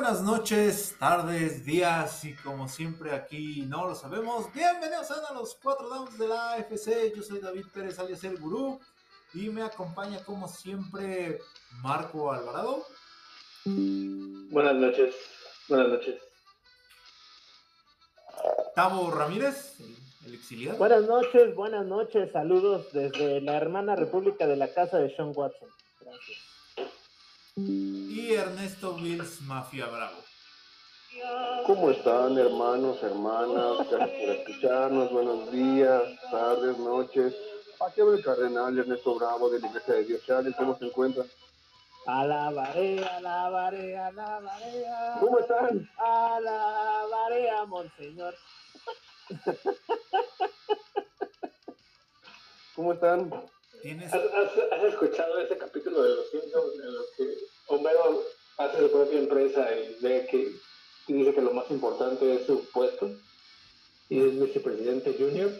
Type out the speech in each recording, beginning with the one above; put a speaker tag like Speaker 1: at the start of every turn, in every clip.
Speaker 1: buenas noches, tardes, días y como siempre aquí no lo sabemos. Bienvenidos a los cuatro downs de la AFC. Yo soy David Pérez alias el Gurú y me acompaña como siempre Marco Alvarado.
Speaker 2: Buenas noches, buenas noches.
Speaker 1: Tavo Ramírez, el exiliado.
Speaker 3: Buenas noches, buenas noches, saludos desde la hermana República de la Casa de Sean Watson. Gracias.
Speaker 1: Y Ernesto Wills, Mafia Bravo.
Speaker 4: ¿Cómo están hermanos, hermanas? Gracias por escucharnos. Buenos días, tardes, noches. Aquí habla el cardenal Ernesto Bravo de la Iglesia de Dios Chávez. ¿Cómo se encuentran?
Speaker 3: Alabaré, alabaré, alabaré.
Speaker 4: ¿Cómo están?
Speaker 3: Alabaré a Monseñor.
Speaker 4: ¿Cómo están?
Speaker 2: ¿Has, has, escuchado ese capítulo de Los Simpsons en los que Homero hace su propia empresa y ve que y dice que lo más importante es su puesto y es vicepresidente junior?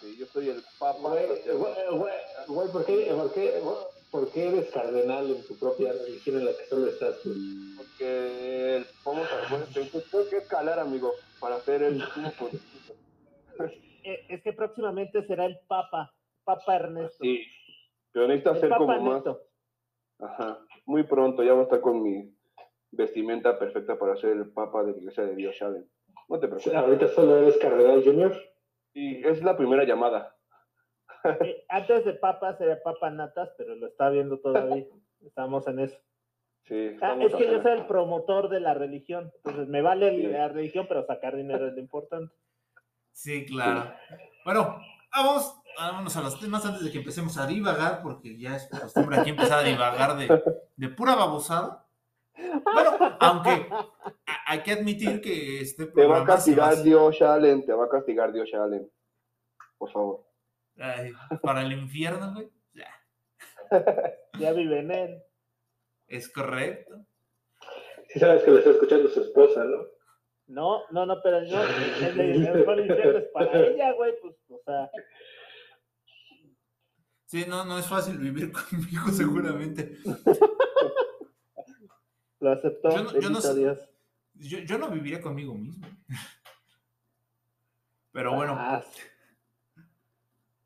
Speaker 4: Sí, yo soy el papa.
Speaker 2: Güey, ¿por qué, por, qué, ¿por qué eres cardenal en tu propia religión en la que solo estás tú?
Speaker 4: Porque a ver, tengo que escalar, amigo, para hacer el
Speaker 3: eh, Es que próximamente será el papa Papa Ernesto.
Speaker 4: Sí, pero necesito hacer como más. Ajá, muy pronto ya voy a estar con mi vestimenta perfecta para ser el Papa de la Iglesia de Dios Shaden. No te preocupes.
Speaker 2: ¿Ahorita solo eres Cardenal Junior?
Speaker 4: Sí, es la primera llamada.
Speaker 3: Eh, antes de Papa sería Papa Natas, pero lo está viendo todavía. Estamos en eso.
Speaker 4: Sí,
Speaker 3: ah, es que yo soy el promotor de la religión. Entonces me vale la religión, pero sacar dinero es lo importante.
Speaker 1: Sí, claro. Bueno, vamos vámonos a los temas antes de que empecemos a divagar, porque ya es costumbre aquí empezar a divagar de, de pura babosada. Bueno, aunque hay que admitir que este
Speaker 4: programa. Te va a castigar Dios Allen, te va a castigar Dios Allen. Por favor.
Speaker 1: para el infierno, güey. Ya.
Speaker 3: ya vive en él.
Speaker 1: Es correcto.
Speaker 2: Sí, sabes que lo está escuchando su esposa, ¿no?
Speaker 3: No, no, no, pero yo, el, el, infierno es para ella, güey, pues, o sea.
Speaker 1: Sí, no, no es fácil vivir conmigo, seguramente.
Speaker 3: Lo aceptó. Yo no, yo no,
Speaker 1: yo, yo no, viviría conmigo mismo. Pero bueno. Ah,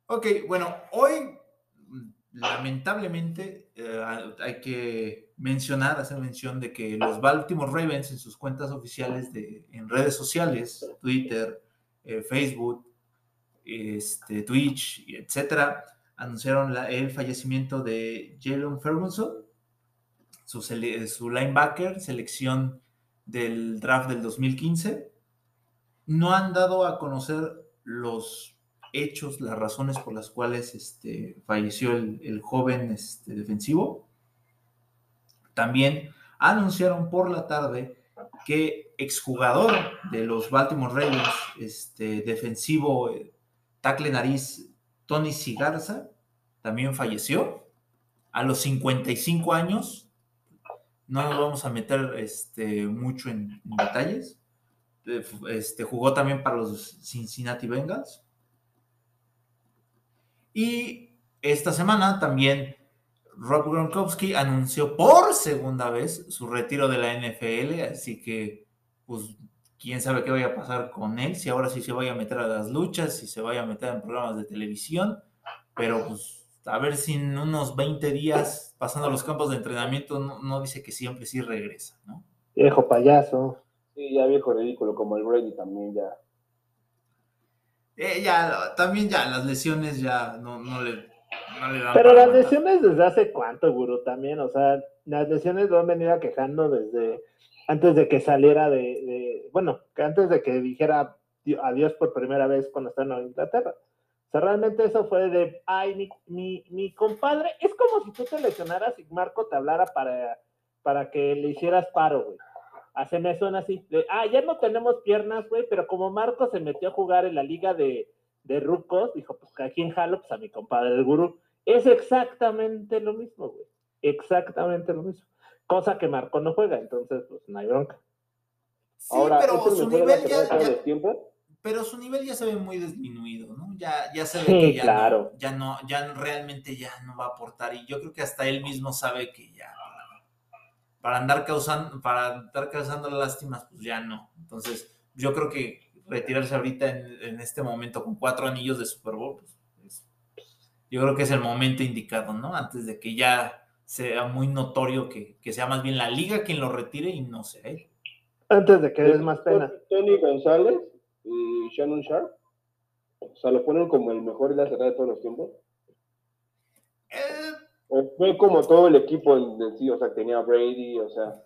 Speaker 1: ok, bueno, hoy lamentablemente eh, hay que mencionar, hacer mención de que los Baltimore Ravens en sus cuentas oficiales de, en redes sociales, Twitter, eh, Facebook, este, Twitch, etcétera, anunciaron el fallecimiento de Jalen Ferguson, su, linebacker, selección del draft del 2015. No han dado a conocer los hechos, las razones por las cuales este, falleció el, joven este, defensivo. También anunciaron por la tarde que exjugador de los Baltimore Ravens, este, defensivo, eh, tackle nariz Tony Sigarza también falleció a los 55 años. No nos vamos a meter este, mucho en, detalles. Eh, este, jugó también para los Cincinnati Bengals. Y esta semana también Rob Gronkowski anunció por segunda vez su retiro de la NFL, así que pues quién sabe qué vaya a pasar con él, si ahora sí se vaya a meter a las luchas, si se vaya a meter en programas de televisión, pero pues a ver si en unos 20 días pasando los campos de entrenamiento no, dice que siempre sí regresa, ¿no?
Speaker 3: Viejo payaso.
Speaker 4: Sí, ya viejo ridículo, como el Brady también ya.
Speaker 1: Eh, ya, también ya, las lesiones ya no, le, dan.
Speaker 3: Pero las lesiones desde hace cuánto, Guru, también, o sea, las lesiones lo han venido quejando desde antes de que saliera de, bueno, que antes de que dijera adiós por primera vez cuando estaba en Inglaterra. O sea, realmente eso fue de, ay, mi, mi, compadre, es como si tú te lesionaras y Marco te hablara para, para que le hicieras paro, güey. Así me suena así, de, ah, ya no tenemos piernas, güey, pero como Marco se metió a jugar en la liga de, de rucos, dijo, pues aquí en Jalo, pues a mi compadre el gurú. Es exactamente lo mismo, güey. Exactamente lo mismo cosa que Marco no juega, entonces pues no hay bronca.
Speaker 1: Sí, pero su nivel ya, pero su nivel ya se ve muy disminuido, ¿no? Ya, ya se ve que ya, no, ya no, ya realmente ya no va a aportar y yo creo que hasta él mismo sabe que ya. para andar causando, para andar causando lástimas, pues ya no. Entonces, yo creo que retirarse ahorita en, este momento con cuatro anillos de Super Bowl, pues, yo creo que es el momento indicado, ¿no? Antes de que ya sea muy notorio que, sea más bien la liga quien lo retire y no sea él.
Speaker 3: Antes de que des más pena.
Speaker 4: Tony González y Shannon Sharp, o sea, lo ponen como el mejor de la de todos los tiempos. Eh, fue como todo el equipo en, sí, o sea, tenía Brady, o sea.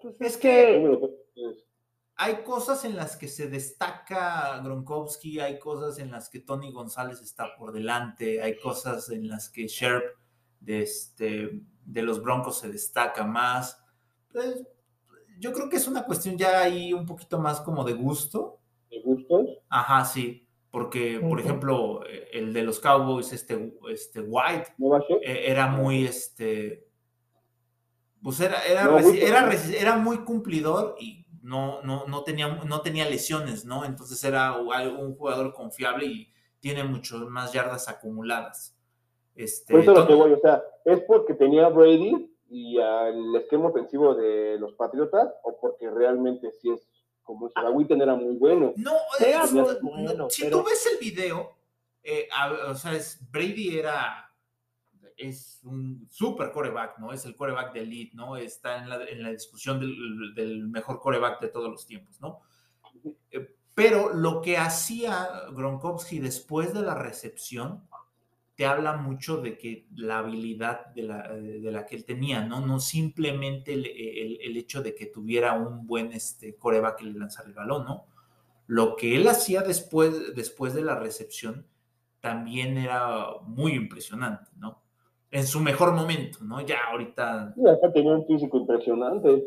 Speaker 1: Pues es que hay cosas en las que se destaca Gronkowski, hay cosas en las que Tony González está por delante, hay cosas en las que Sherp de, este, de los Broncos se destaca más. Pues, yo creo que es una cuestión ya ahí un poquito más como de gusto.
Speaker 4: ¿De gustos?
Speaker 1: Ajá, sí. Porque, por ejemplo, el de los Cowboys, este, este White, eh, era muy, este, pues era, era, era, era muy cumplidor y no, no, no, tenía, no tenía lesiones, ¿no? Entonces era un jugador confiable y tiene mucho más yardas acumuladas.
Speaker 4: Este, Por eso lo que voy, o sea, ¿es porque tenía Brady y el esquema ofensivo de los Patriotas o porque realmente sí es como si Witten era muy bueno?
Speaker 1: No, era muy bueno, si tú ves el video, eh, o sea, es, Brady era es un super coreback, ¿no? Es el coreback de elite, ¿no? Está en la, en la discusión del, mejor coreback de todos los tiempos, ¿no? Eh, pero lo que hacía Gronkowski después de la recepción te habla mucho de que la habilidad de la, de la que él tenía, ¿no? No simplemente el, el, hecho de que tuviera un buen este, coreback que le lanzara el balón, ¿no? Lo que él hacía después, después de la recepción también era muy impresionante, ¿no? en su mejor momento, ¿no? Ya ahorita.
Speaker 4: Sí, tenía un físico impresionante.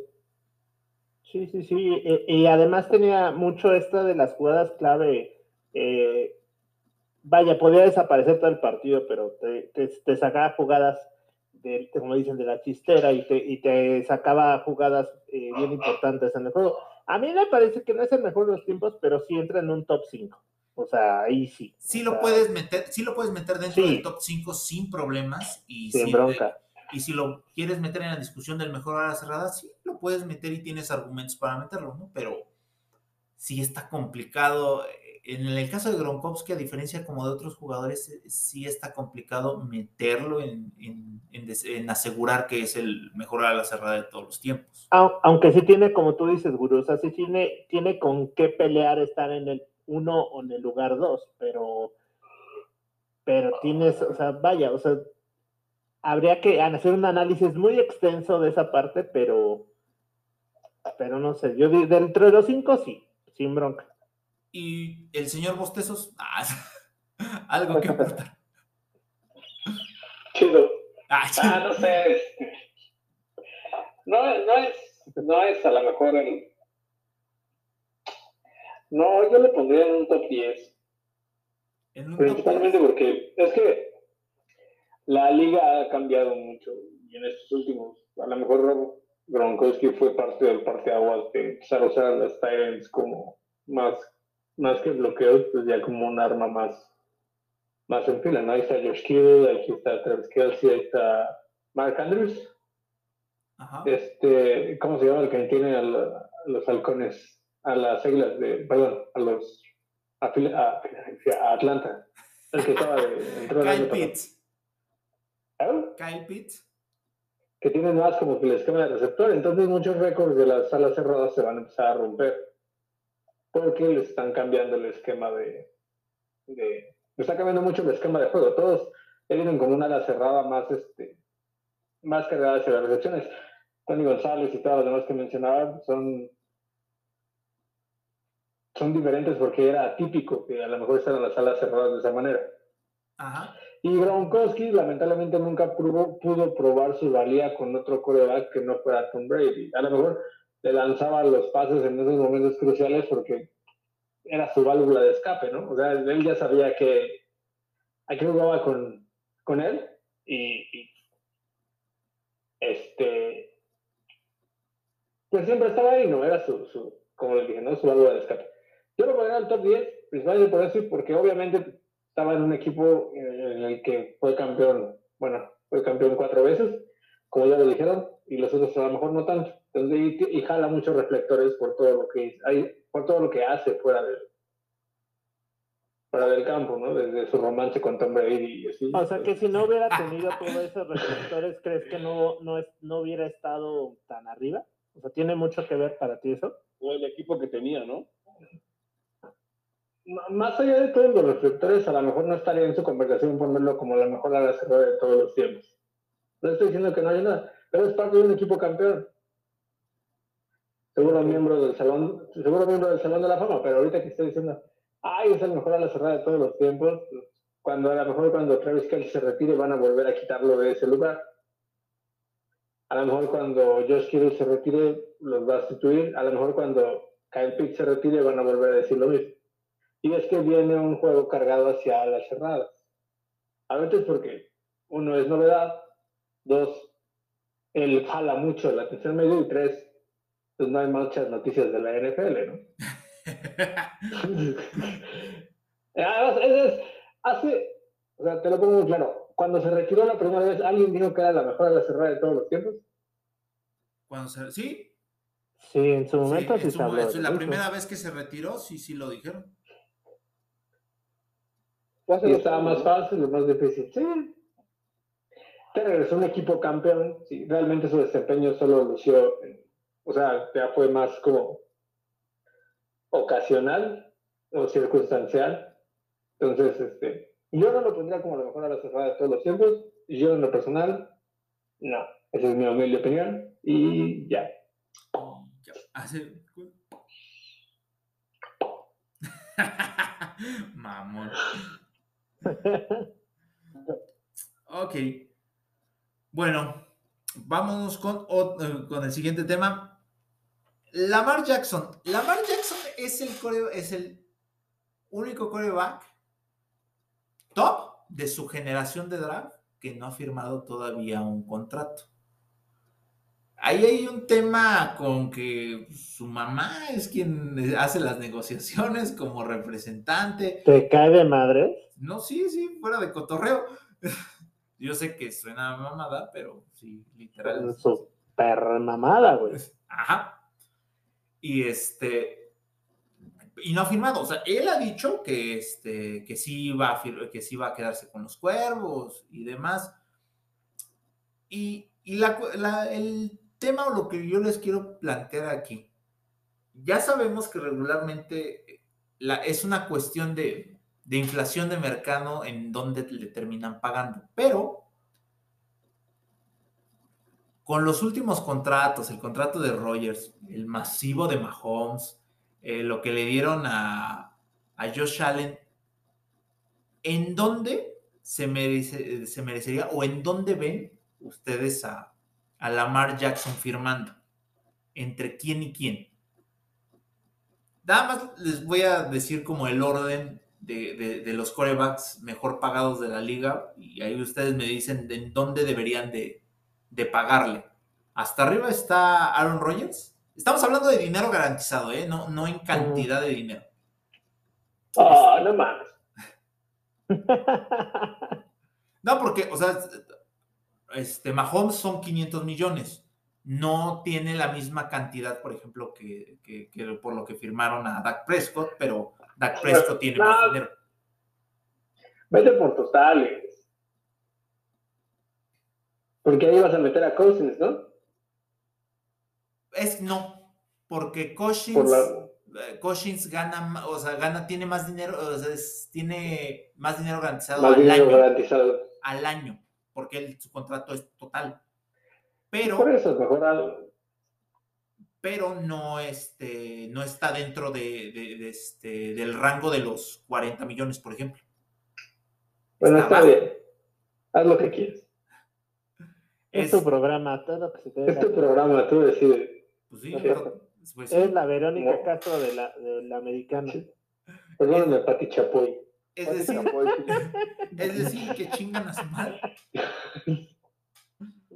Speaker 3: Sí, sí, sí. Y, además tenía mucho esta de las jugadas clave. Eh, vaya, podía desaparecer todo el partido, pero te, sacaba jugadas, de, como dicen, de la chistera y te, y te sacaba jugadas eh, bien importantes en el juego. A mí me parece que no es el mejor de los tiempos, pero sí entra en un top 5. O sea, ahí sí.
Speaker 1: Sí lo puedes meter, sí lo puedes meter dentro del top 5 sin problemas y
Speaker 3: sin bronca.
Speaker 1: Y si lo quieres meter en la discusión del mejor a la cerrada, sí lo puedes meter y tienes argumentos para meterlo, ¿no? Pero sí está complicado. En el caso de Gronkowski, a diferencia como de otros jugadores, eh, sí está complicado meterlo en, asegurar que es el mejor a la cerrada de todos los tiempos.
Speaker 3: Aunque sí tiene, como tú dices, Guru, o sea, sí tiene, tiene con qué pelear estar en el uno o en el lugar dos, pero, pero tienes, o sea, vaya, o sea, habría que hacer un análisis muy extenso de esa parte, pero, pero no sé, yo dentro de los cinco sí, sin bronca.
Speaker 1: ¿Y el señor Bostezos? Ah, algo que aportar.
Speaker 2: Chido. Ah, ah, no sé. No, no, es, no es a lo mejor el, no, yo le pondría en un top 10. Principalmente porque es que la liga ha cambiado mucho y en estos últimos, a lo mejor Gronkowski fue parte del parteaguas de empezar a usar las Tyrants como más, más que bloqueos, pues ya como un arma más, más en fila, ¿no? Ahí está Josh Kittle, ahí está Travis Kelsey, ahí está Mark Andrews. Ajá. Este, ¿cómo se llama el que tiene a los halcones? a las águilas de, perdón, a los, a, a, Atlanta, el que estaba de,
Speaker 1: Kyle Pitts. ¿Eh? Kyle Pitts.
Speaker 2: Que tienen más como que el esquema de receptor, entonces muchos récords de las salas cerradas se van a empezar a romper, porque les están cambiando el esquema de, de está cambiando mucho el esquema de juego, todos vienen con una ala cerrada más, este, más cargada hacia las recepciones. Tony González y todos los demás que mencionaba son son diferentes porque era atípico que a lo mejor están en las salas cerradas de esa manera. Y Gronkowski lamentablemente nunca pudo probar su valía con otro coreback que no fuera Tom Brady. A lo mejor le lanzaba los pases en esos momentos cruciales porque era su válvula de escape, ¿no? O sea, él ya sabía que a qué jugaba con, con él y, este pues siempre estaba ahí, ¿no? Era su, su como le dije, ¿no? Su válvula de escape. Yo lo pondría al top 10, principalmente por eso y porque obviamente estaba en un equipo en el que fue campeón, bueno, fue campeón cuatro veces, como ya lo dijeron, y los otros a lo mejor no tanto. Entonces, y, y jala muchos reflectores por todo lo que hay, por todo lo que hace fuera del, fuera del campo, ¿no? Desde su romance con Tom Brady y así.
Speaker 3: O sea que si no hubiera tenido todos esos reflectores, ¿crees que no, no, es, no hubiera estado tan arriba? O sea, ¿tiene mucho que ver para ti eso?
Speaker 4: O el equipo que tenía, ¿no?
Speaker 2: M- Más allá de todos los reflectores, a lo mejor no estaría en su conversación ponerlo como la mejor ala cerrada de todos los tiempos. No estoy diciendo que no haya nada, pero es parte de un equipo campeón. Seguro miembro del salón, seguro miembro del salón de la fama, pero ahorita que estoy diciendo, ay, es el mejor ala cerrada de todos los tiempos, cuando a lo mejor cuando Travis Kelce se retire van a volver a quitarlo de ese lugar. A lo mejor cuando Josh Kittle se retire los va a sustituir, a lo mejor cuando Kyle Pitts se retire van a volver a decir lo mismo. Y es que viene un juego cargado hacia las cerradas. A veces porque uno es novedad, dos, él jala mucho la atención medio y tres, pues no hay muchas noticias de la NFL, ¿no? Además, eso es, hace, o sea, te lo pongo muy claro, cuando se retiró la primera vez, ¿alguien dijo que era la mejor de la cerrada de todos los tiempos?
Speaker 1: Cuando se, sí,
Speaker 3: Sí, en su momento
Speaker 1: en
Speaker 3: sí,
Speaker 1: su
Speaker 3: se habló
Speaker 1: en la
Speaker 3: eso.
Speaker 1: primera vez que se retiró, sí, sí lo dijeron.
Speaker 4: Fue hace
Speaker 2: Y
Speaker 4: dos
Speaker 2: estaba más fácil o más difícil. Sí. Te regresó un equipo campeón. Sí, realmente su desempeño solo lució, en- o sea, ya fue más como ocasional o circunstancial. Entonces, este, yo no lo pondría como la mejor a la cerrada de todos los tiempos. Yo en lo personal, no. Esa es mi humilde opinión. Y ya.
Speaker 1: Ya, hace- Mamón. Ok. Bueno, vámonos con, eh, con el siguiente tema. Lamar Jackson. Lamar Jackson es el, core- es el único coreback top de su generación de draft que no ha firmado todavía un contrato. Ahí hay un tema con que su mamá es quien hace las negociaciones como representante.
Speaker 3: ¿Te cae de madre?
Speaker 1: No, sí, sí, fuera de cotorreo. Yo sé que suena mamada, pero sí, literal.
Speaker 3: Super mamada, güey.
Speaker 1: Ajá. Y este. Y no ha firmado. O sea, él ha dicho que, este, que, sí va a que sí va a quedarse con los cuervos y demás. Y, y la el tema o lo que yo les quiero plantear aquí. Ya sabemos que regularmente la, es una cuestión de, de inflación de mercado en donde le terminan pagando. Pero con los últimos contratos, el contrato de Rogers, el masivo de Mahomes, eh, lo que le dieron a, Josh Allen, ¿en dónde se, merece, se merecería o en dónde ven ustedes a, Lamar Jackson firmando? ¿Entre quién y quién? Nada más les voy a decir como el orden de, los corebacks mejor pagados de la liga y ahí ustedes me dicen de en dónde deberían de, de pagarle. Hasta arriba está Aaron Rodgers. Estamos hablando de dinero garantizado, ¿eh? No, no en cantidad de dinero.
Speaker 2: Ah, no mames.
Speaker 1: No, porque, o sea, este, Mahomes son 500 millones. No tiene la misma cantidad, por ejemplo, que, que- que por lo que firmaron a Dak Prescott, pero Dak Prescott tiene más dinero.
Speaker 2: Vete por totales. Porque ahí vas a meter a Cousins, ¿no?
Speaker 1: Es no, porque Cousins,
Speaker 2: Por la...
Speaker 1: eh, Cousins gana, o sea, gana, tiene más dinero, o sea, es- tiene más dinero garantizado
Speaker 2: Más
Speaker 1: al
Speaker 2: dinero
Speaker 1: año,
Speaker 2: garantizado.
Speaker 1: al año, porque él- su contrato es total. Pero,
Speaker 2: Por eso, mejor algo.
Speaker 1: pero no, este, no está dentro de, de- de este, del rango de los 40 millones, por ejemplo.
Speaker 2: Bueno,
Speaker 1: Está
Speaker 2: bien. Haz lo que quieres.
Speaker 3: Es
Speaker 1: Es,
Speaker 3: tu programa, todo lo que se te
Speaker 2: Es tu programa, tú decides.
Speaker 1: pues sí, pero- pues sí.
Speaker 3: Es la Verónica
Speaker 2: No.
Speaker 3: Castro de la, de la americana.
Speaker 2: Sí. Perdóname, Pati Chapoy.
Speaker 1: es decir, es decir, que chingan a su madre.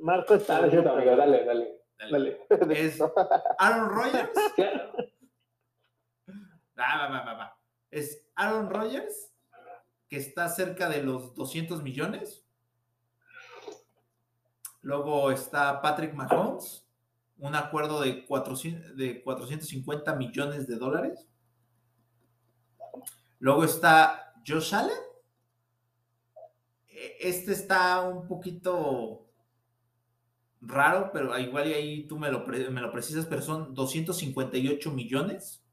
Speaker 3: Marco está.
Speaker 2: Dale, amigo, dale, dale.
Speaker 1: Dale.
Speaker 2: Dale.
Speaker 1: Es Aaron Rodgers. Va, va, va, va. Es Aaron Rodgers, que está cerca de los 200 millones. Luego está Patrick Mahomes, un acuerdo de, 400, de 450 millones de dólares. Luego está Josh Allen. E, este está un poquito raro, pero igual y ahí tú me lo, me lo precisas, pero son 258 millones.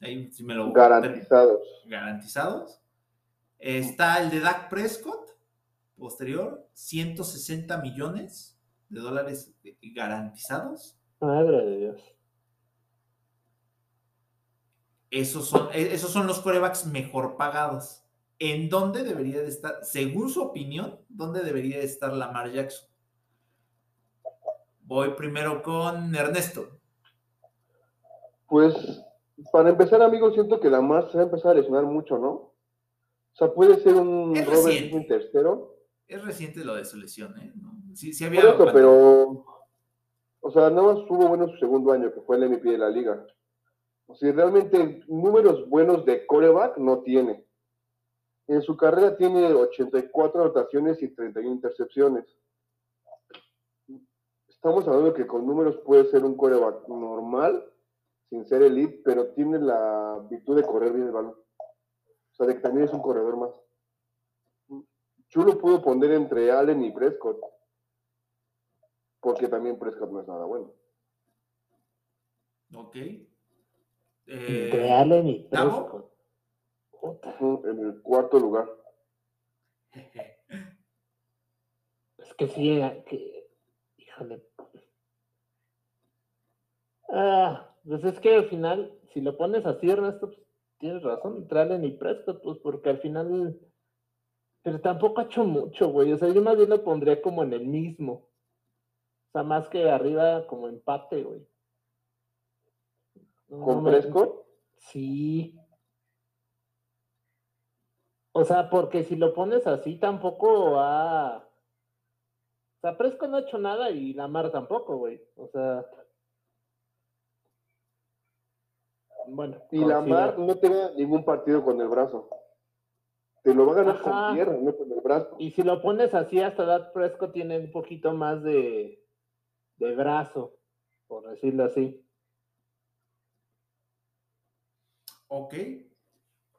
Speaker 1: Ahí, si me lo,
Speaker 4: garantizados.
Speaker 1: Garantizados. Está el de Dak Prescott, posterior, 160 millones de dólares garantizados.
Speaker 3: Madre de Dios.
Speaker 1: Esos son, e, esos son los corebacks mejor pagados. ¿En dónde debería de estar, según su opinión, dónde debería de estar Lamar Jackson? Voy primero con Ernesto.
Speaker 4: Pues, para empezar, amigo, siento que Lamar se va a empezar a lesionar mucho, ¿no? O sea, puede ser un Robert tercero.
Speaker 1: Es reciente lo de su lesión, ¿eh?
Speaker 4: Sí, sí había. pero. O sea, nada más tuvo bueno su segundo año, que fue el MVP de la liga. O sea, realmente números buenos de coreback no tiene. En su carrera tiene 84 anotaciones y 31 intercepciones. Estamos hablando que con números puede ser un coreback normal, sin ser elite, pero tiene la virtud de correr bien el balón. O sea, de que también es un corredor más. Yo lo puedo poner entre Allen y Prescott, porque también Prescott no es nada bueno.
Speaker 1: Ok.
Speaker 3: entre eh, Allen y Prescott.
Speaker 4: En el cuarto lugar.
Speaker 3: Es que sí, que, híjole. Ah, pues es que al final, si lo pones así, Ernesto, pues tienes razón, entre Allen y Prescott, pues porque al final pero tampoco ha hecho mucho, güey. O sea, yo más bien lo pondría como en el mismo. O sea, más que arriba como empate, güey.
Speaker 4: ¿Con Prescott?
Speaker 3: Sí. O sea, porque si lo pones así, tampoco ha. O sea, Prescott no ha hecho nada y Lamar tampoco, güey. O sea.
Speaker 4: Bueno. Y Lamar no tiene ningún partido con el brazo. Te lo va a ganar con tierra, no con el brazo.
Speaker 3: Y si lo pones así, hasta Dad Fresco tiene un poquito más de, de brazo, por decirlo así.
Speaker 1: Ok.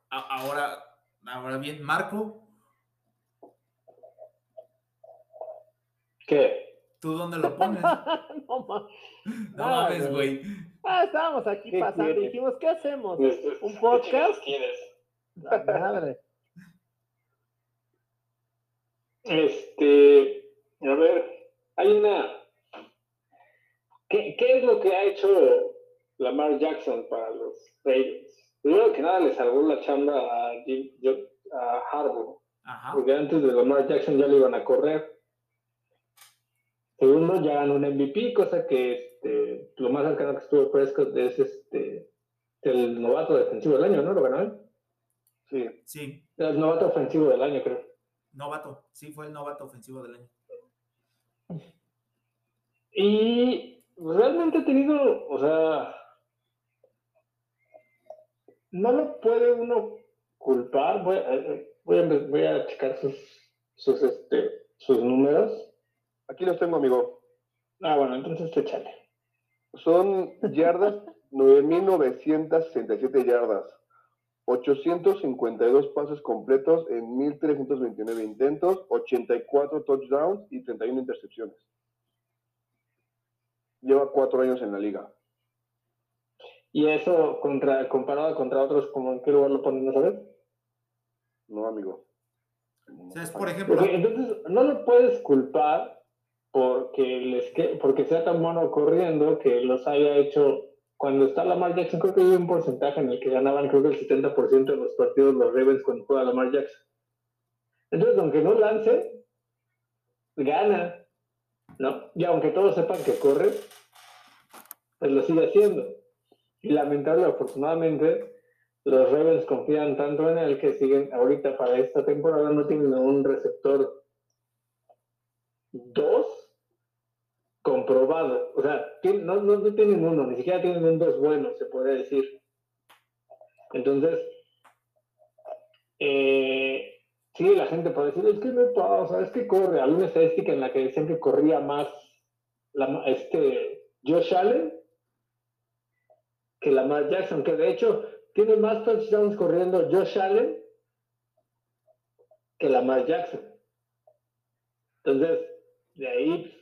Speaker 1: ahora, ahora bien, Marco.
Speaker 2: ¿Qué?
Speaker 1: ¿Tú dónde lo pones? no, mames, güey.
Speaker 3: Ah, estábamos aquí pasando y dijimos, ¿qué hacemos? ¿Un podcast?
Speaker 2: ¿Quieres?
Speaker 3: La madre.
Speaker 2: Este, a ver, hay una. ¿Qué, es lo que ha hecho Lamar Jackson para los Ravens? Primero que nada, le salvó la chamba a, a Harbour. Porque antes de Lamar Jackson ya le iban a correr. Segundo, ya ganó un MVP, cosa que este, lo más cercano que estuvo Prescott es este, el novato defensivo del año, ¿no? ¿Lo ganó él?
Speaker 1: Sí. Sí.
Speaker 2: El novato ofensivo del año, creo.
Speaker 1: Novato, sí, fue el novato ofensivo del año.
Speaker 2: Y realmente ha tenido, o sea, no lo puede uno culpar. Voy a, voy a, checar sus, sus, este, sus números.
Speaker 4: Aquí los tengo, amigo.
Speaker 2: Ah, bueno, entonces échale.
Speaker 4: Son yardas, 9.967 yardas. 852 pases completos en 1.329 intentos, 84 touchdowns y 31 intercepciones. Lleva cuatro años en la liga.
Speaker 2: ¿Y eso contra, comparado contra otros, como en qué lugar lo ponen a ver?
Speaker 4: No, amigo.
Speaker 1: por ejemplo...
Speaker 2: entonces, no lo puedes culpar porque, les porque sea tan bueno corriendo que los haya hecho cuando está Lamar Jackson, creo que hay un porcentaje en el que ganaban, creo que el 70% de los partidos los Ravens cuando juega Lamar Jackson. Entonces, aunque no lance, gana, ¿no? Y aunque todos sepan que corre, pues lo sigue haciendo. Y lamentable, afortunadamente, los Ravens confían tanto en él que siguen, ahorita para esta temporada no tienen un receptor 2 comprobado. O sea, no, no, tienen uno, ni siquiera tienen un dos bueno, se podría decir. Entonces, eh, sí, la gente puede decir, es que no pasa, es que corre. Había una estadística en la que decían que corría más este Josh Allen que Lamar Jackson, que de hecho tiene más touchdowns corriendo Josh Allen que Lamar Jackson. Entonces, de ahí,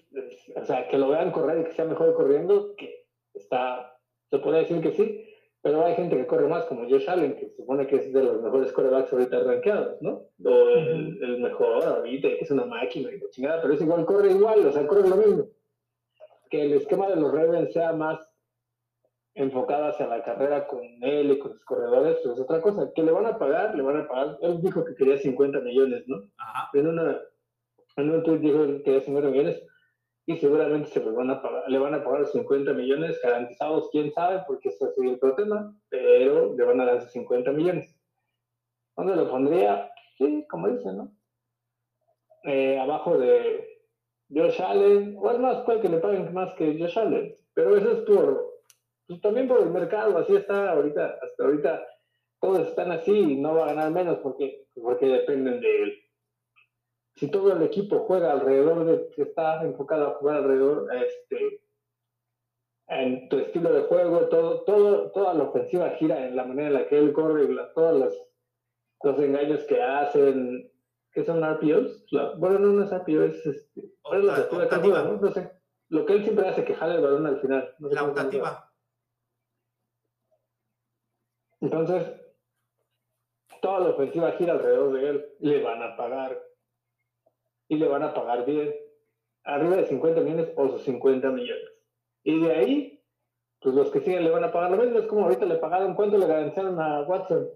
Speaker 2: o sea, que lo vean correr y que sea mejor corriendo, que está, se puede decir que sí, pero hay gente que corre más, como Josh Allen, que se supone que es de los mejores corebacks ahorita rankeados, ¿no? O el, mejor ahorita, que es una máquina y chingada, pero es igual, corre igual, o sea, corre lo mismo. Que el esquema de los Ravens sea más enfocado hacia la carrera con él y con sus corredores, pues es otra cosa. Que le van a pagar, le van a pagar. Él dijo que quería 50 millones, ¿no?
Speaker 1: Ajá.
Speaker 2: En, una, en un tweet dijo que quería 50 millones y seguramente se van a pagar, le van a pagar 50 millones garantizados, quién sabe, porque eso es otro tema, pero le van a dar 50 millones. ¿Dónde lo pondría? Sí, como dicen, ¿no? Eh, abajo de Josh Allen, o es más, cual que le paguen más que Josh Allen, pero eso es por, pues también por el mercado, así está ahorita, hasta ahorita todos están así y no va a ganar menos porque, porque dependen de él si todo el equipo juega alrededor de, que está enfocado a jugar alrededor, este, en tu estilo de juego, todo, todo, toda la ofensiva gira en la manera en la que él corre, todos los, los engaños que hacen, que son RPOs, bueno, no, no es RPO, es este, ¿no? ¿no? sé, lo que él siempre hace, que jale el balón al final.
Speaker 1: la optativa.
Speaker 2: Entonces, toda la ofensiva gira alrededor de él, le van a pagar y le van a pagar bien, arriba de 50 millones o sus 50 millones. Y de ahí, pues los que siguen le van a pagar lo mismo. Es como ahorita le pagaron, ¿cuánto le garantizaron a Watson?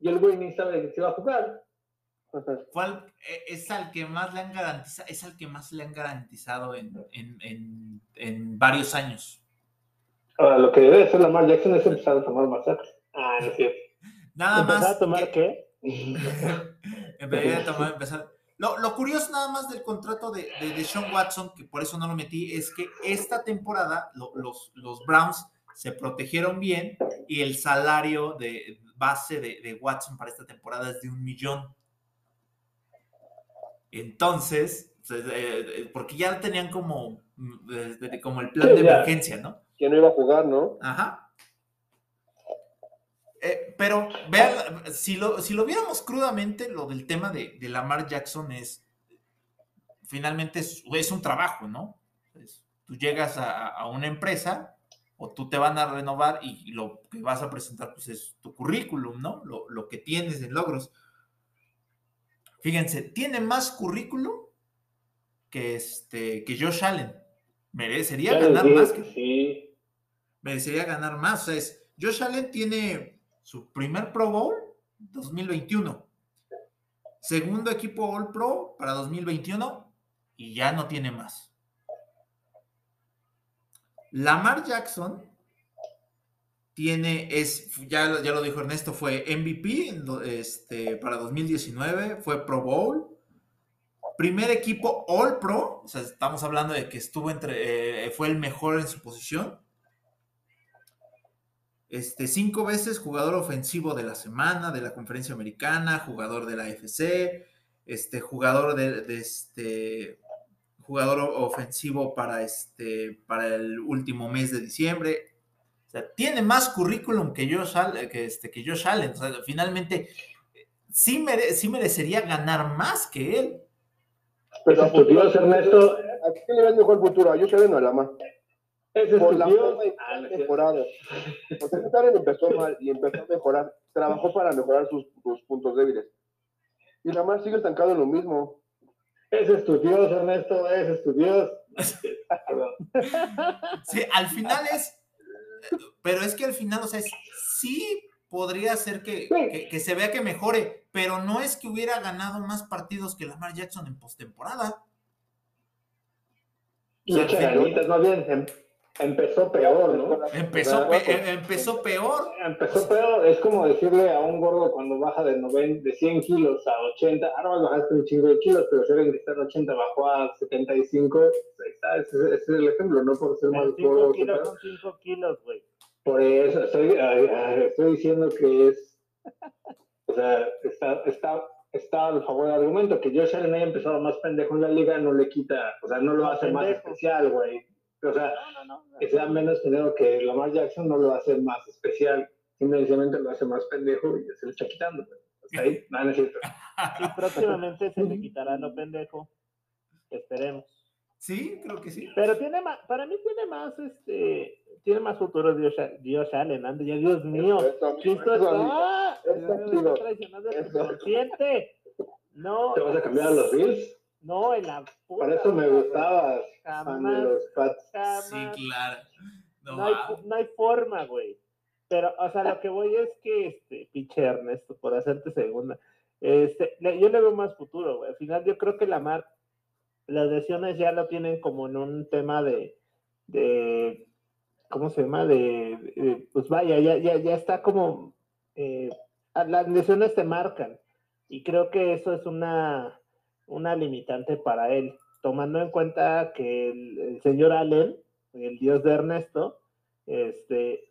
Speaker 2: Y el güey ni sabe que se va a jugar.
Speaker 1: E, es al que más le han garantizado, es al que más le han garantizado en, en, en, varios años.
Speaker 2: Ahora, lo que debe hacer Lamar Jackson es empezar a tomar masacres. Ah, no es cierto.
Speaker 1: Nada
Speaker 3: más. ¿Empezar a tomar qué?
Speaker 1: empezar a tomar, empezar lo, curioso nada más del contrato de, de, Sean Watson, que por eso no lo metí, es que esta temporada los, los Browns se protegieron bien y el salario de base de, Watson para esta temporada es de un millón. Entonces, eh, eh, porque ya tenían como, mm, como el plan de emergencia, ¿no?
Speaker 4: Que no iba a jugar, ¿no?
Speaker 1: Ajá. Eh, pero vean, si lo, si lo viéramos crudamente, lo del tema de, de Lamar Jackson es, finalmente es, un trabajo, ¿no? tú llegas a, una empresa o tú te van a renovar y, lo que vas a presentar pues es tu currículum, ¿no? Lo, que tienes en logros. Fíjense, tiene más currículum que este que Josh Allen. Merecería ganar más que
Speaker 2: sí.
Speaker 1: Merecería ganar más. O sea, es, Josh Allen tiene su primer Pro Bowl 2021. Segundo equipo All Pro para 2021 y ya no tiene más. Lamar Jackson tiene, es, ya, ya lo dijo Ernesto, fue MVP este, para 2019, fue Pro Bowl, primer equipo All Pro, o sea, estamos hablando de que estuvo entre, eh, fue el mejor en su posición, este, cinco veces jugador ofensivo de la semana, de la conferencia americana, jugador de la FC, este, jugador de, este, jugador ofensivo para, este, para el último mes de diciembre. O sea, tiene más currículum que Josh Allen, que, este, que Josh Allen. Finalmente, sí, sí merecería ganar más que él.
Speaker 4: Pero, Ernesto, ¿a quién le da mejor futuro? ¿A Josh Allen o a Lamar? Por la forma ah, mejorado. Porque empezó mal y empezó a mejorar, trabajó para mejorar sus, puntos débiles. Y la más sigue estancado en lo mismo.
Speaker 2: Es estudioso, Ernesto, es estudioso.
Speaker 1: sí, al final es, pero es que al final, o sea, sí podría ser que, que, se vea que mejore, pero no es que hubiera ganado más partidos que Lamar Jackson en postemporada.
Speaker 2: Y más bien, em, Empezó peor, ¿no?
Speaker 1: Empezó, empezó peor.
Speaker 2: Empezó peor. Es como decirle a un gordo cuando baja de, 90, de 100 kilos a 80, ahora bajaste un chingo de kilos, pero si alguien que está en 80 bajó a 75, ahí está, ese, es el ejemplo, no por ser más gordo.
Speaker 3: Kilos son 5 kilos, güey.
Speaker 2: Por eso, estoy, estoy diciendo que es, o sea, está, está está al favor del argumento, que Josh Allen haya empezado más pendejo en la liga no le quita, o sea, no lo hace más especial, güey. O sea, que sea menos dinero que Lamar Jackson no lo hace más especial, simplemente lo hace más pendejo y se le está quitando. Hasta ahí, nada, no es cierto.
Speaker 3: Y próximamente se le quitará lo pendejo. Esperemos.
Speaker 1: Sí, creo que sí.
Speaker 3: Pero tiene más, para mí tiene más, este, tiene más futuro Dios, Dios Allen, ya Dios mío. Cristo está, traicionando el consciente. No.
Speaker 2: ¿Te vas a cambiar a los Bills?
Speaker 3: No, en la
Speaker 2: puta, Por eso me gustabas.
Speaker 3: Jamás,
Speaker 2: los Pats.
Speaker 1: Sí, claro.
Speaker 3: No, no, hay, no hay forma, güey. Pero, o sea, lo que voy es que, este, pinche Ernesto, por hacerte segunda, este, yo le veo más futuro, güey. Al final yo creo que la mar, las lesiones ya lo tienen como en un tema de, de ¿cómo se llama? De, pues vaya, ya, ya, ya está como, eh, las lesiones te marcan. Y creo que eso es una, una limitante para él, tomando en cuenta que el, señor Allen, el dios de Ernesto, este,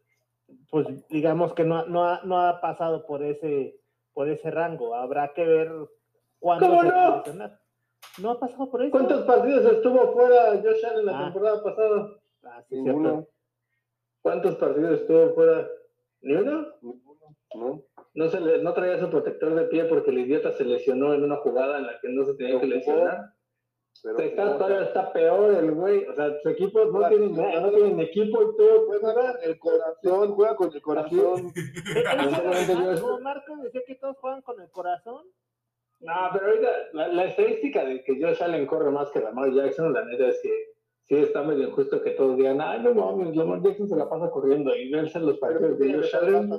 Speaker 3: pues digamos que no, no, ha, no ha pasado por ese, por ese rango. Habrá que ver cuándo
Speaker 2: ¿Cómo no?
Speaker 3: No ha pasado por eso.
Speaker 2: ¿Cuántos partidos estuvo fuera Josh Allen la ah. temporada pasada?
Speaker 3: Ah, sí, Ninguno.
Speaker 2: ¿Cuántos partidos estuvo fuera? ¿Ni uno? No. No, se le, no traía su protector de pie porque el idiota se lesionó en una jugada en la que no se tenía que lesionar. Pero está, todavía está peor el güey. O sea, su equipo no tiene no tienen equipo y todo.
Speaker 4: Juega el corazón, juega con el corazón.
Speaker 3: Como Marco decía que todos juegan con el corazón.
Speaker 2: No, pero ahorita la, la, estadística de que Josh Allen corre más que Lamar Jackson, la neta es que sí está medio injusto que todos digan, ay, no mames, Lamar Jackson se la pasa corriendo y verse los partidos de Josh Allen.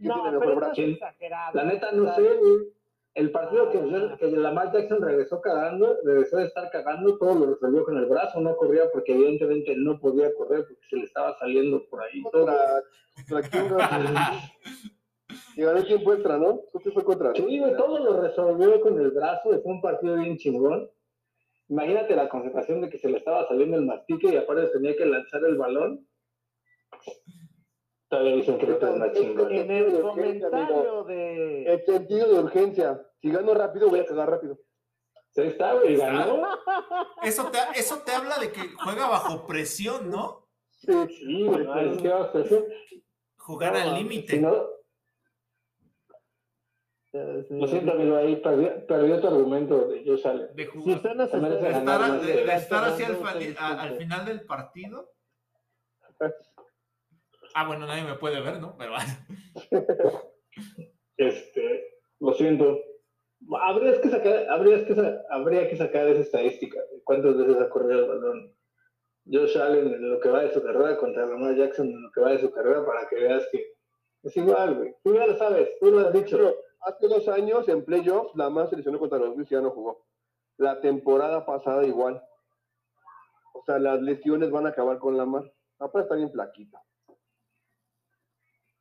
Speaker 3: No, es exagerado.
Speaker 2: La neta no sé, güey. El partido que, que Lamar Jackson regresó cagando, regresó de estar cagando, todo lo resolvió con el brazo, no corría porque evidentemente no podía correr porque se le estaba saliendo por ahí.
Speaker 4: Y ganó el tiempo extra, ¿no? ¿Qué fue contra?
Speaker 2: Sí, güey, todo lo resolvió con el brazo, fue un partido bien chingón. Imagínate la concentración de que se le estaba saliendo el mastique y aparte tenía que lanzar el balón.
Speaker 3: En el comentario de...
Speaker 4: El sentido de urgencia. Si gano rápido, voy a cagar rápido.
Speaker 2: Se está, güey, ganó.
Speaker 1: Eso te, eso te habla de que juega bajo presión, ¿no?
Speaker 2: Sí, sí, güey, es que bajo presión.
Speaker 1: Jugar al límite.
Speaker 2: no, lo siento, amigo, ahí perdió, tu argumento de yo sale.
Speaker 1: De, jugar, de, estar, de, estar hacia el, al final del partido. Ah, bueno, nadie me puede ver, ¿no? Pero
Speaker 2: Este, lo siento. Habría que sacar, habría que, habría que sacar esa estadística. ¿Cuántas veces ha corrido el balón? Josh Allen en lo que va de su carrera contra Lamar Jackson en lo que va de su carrera para que veas que es igual, güey. Tú ya lo sabes, tú lo has dicho
Speaker 4: hace dos años en playoffs, la más seleccionó contra los Bills y ya no jugó. La temporada pasada igual. O sea, las lesiones van a acabar con la más. Aparte está bien flaquita.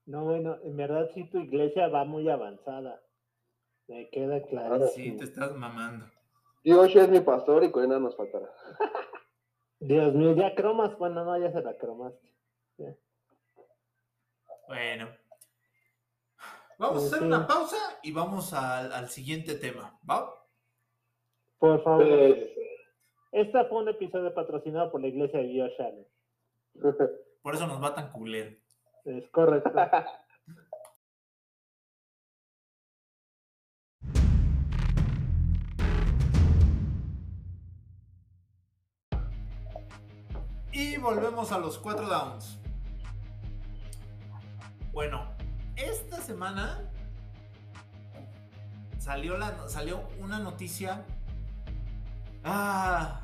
Speaker 3: No, bueno, en verdad sí tu iglesia va muy avanzada. Me queda claro.
Speaker 1: Sí, te estás mamando.
Speaker 4: Dios es mi pastor y con él nos faltará.
Speaker 3: Dios mío, ya cromas, bueno, no, ya se la cromaste.
Speaker 1: Bueno, Vamos a hacer una pausa y vamos al, siguiente tema, ¿va?
Speaker 3: Por favor. Este Esta fue un episodio patrocinado por la iglesia de Dios
Speaker 1: Por eso nos va tan culero.
Speaker 3: Es correcto.
Speaker 1: y volvemos a los cuatro downs. Bueno, esta semana salió, la, salió una noticia. Ah,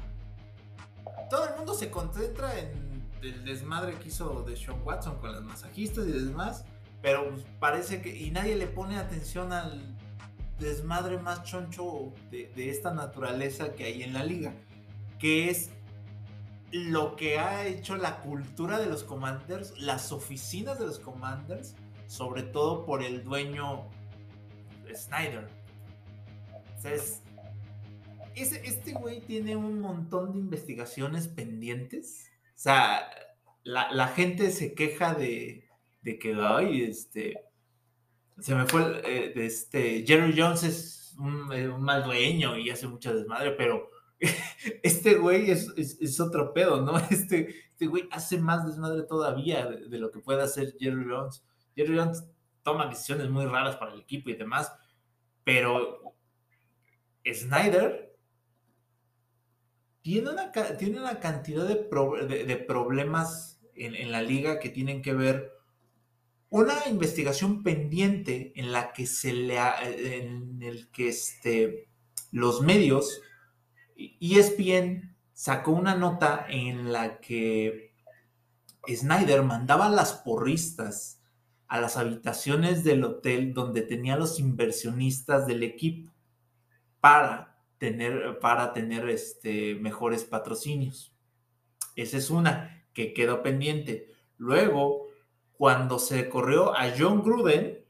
Speaker 1: todo el mundo se concentra en el desmadre que hizo de Sean Watson con las masajistas y demás, pero parece que. Y nadie le pone atención al desmadre más choncho de, de esta naturaleza que hay en la liga, que es lo que ha hecho la cultura de los Commanders, las oficinas de los Commanders sobre todo por el dueño Snyder. Este güey tiene un montón de investigaciones pendientes. O sea, la, gente se queja de, de, que, ay, este, se me fue, eh, de este, Jerry Jones es un, eh, mal dueño y hace mucha desmadre, pero este güey es, es, otro pedo, ¿no? Este, este güey hace más desmadre todavía de, de, lo que puede hacer Jerry Jones. Jerry Jones toma decisiones muy raras para el equipo y demás, pero Snyder tiene una, tiene una cantidad de, de, problemas en, en, la liga que tienen que ver una investigación pendiente en la que se le en el que este, los medios ESPN sacó una nota en la que Snyder mandaba las porristas a las habitaciones del hotel donde tenía los inversionistas del equipo para tener, para tener este, mejores patrocinios. Esa es una que quedó pendiente. Luego, cuando se corrió a John Gruden,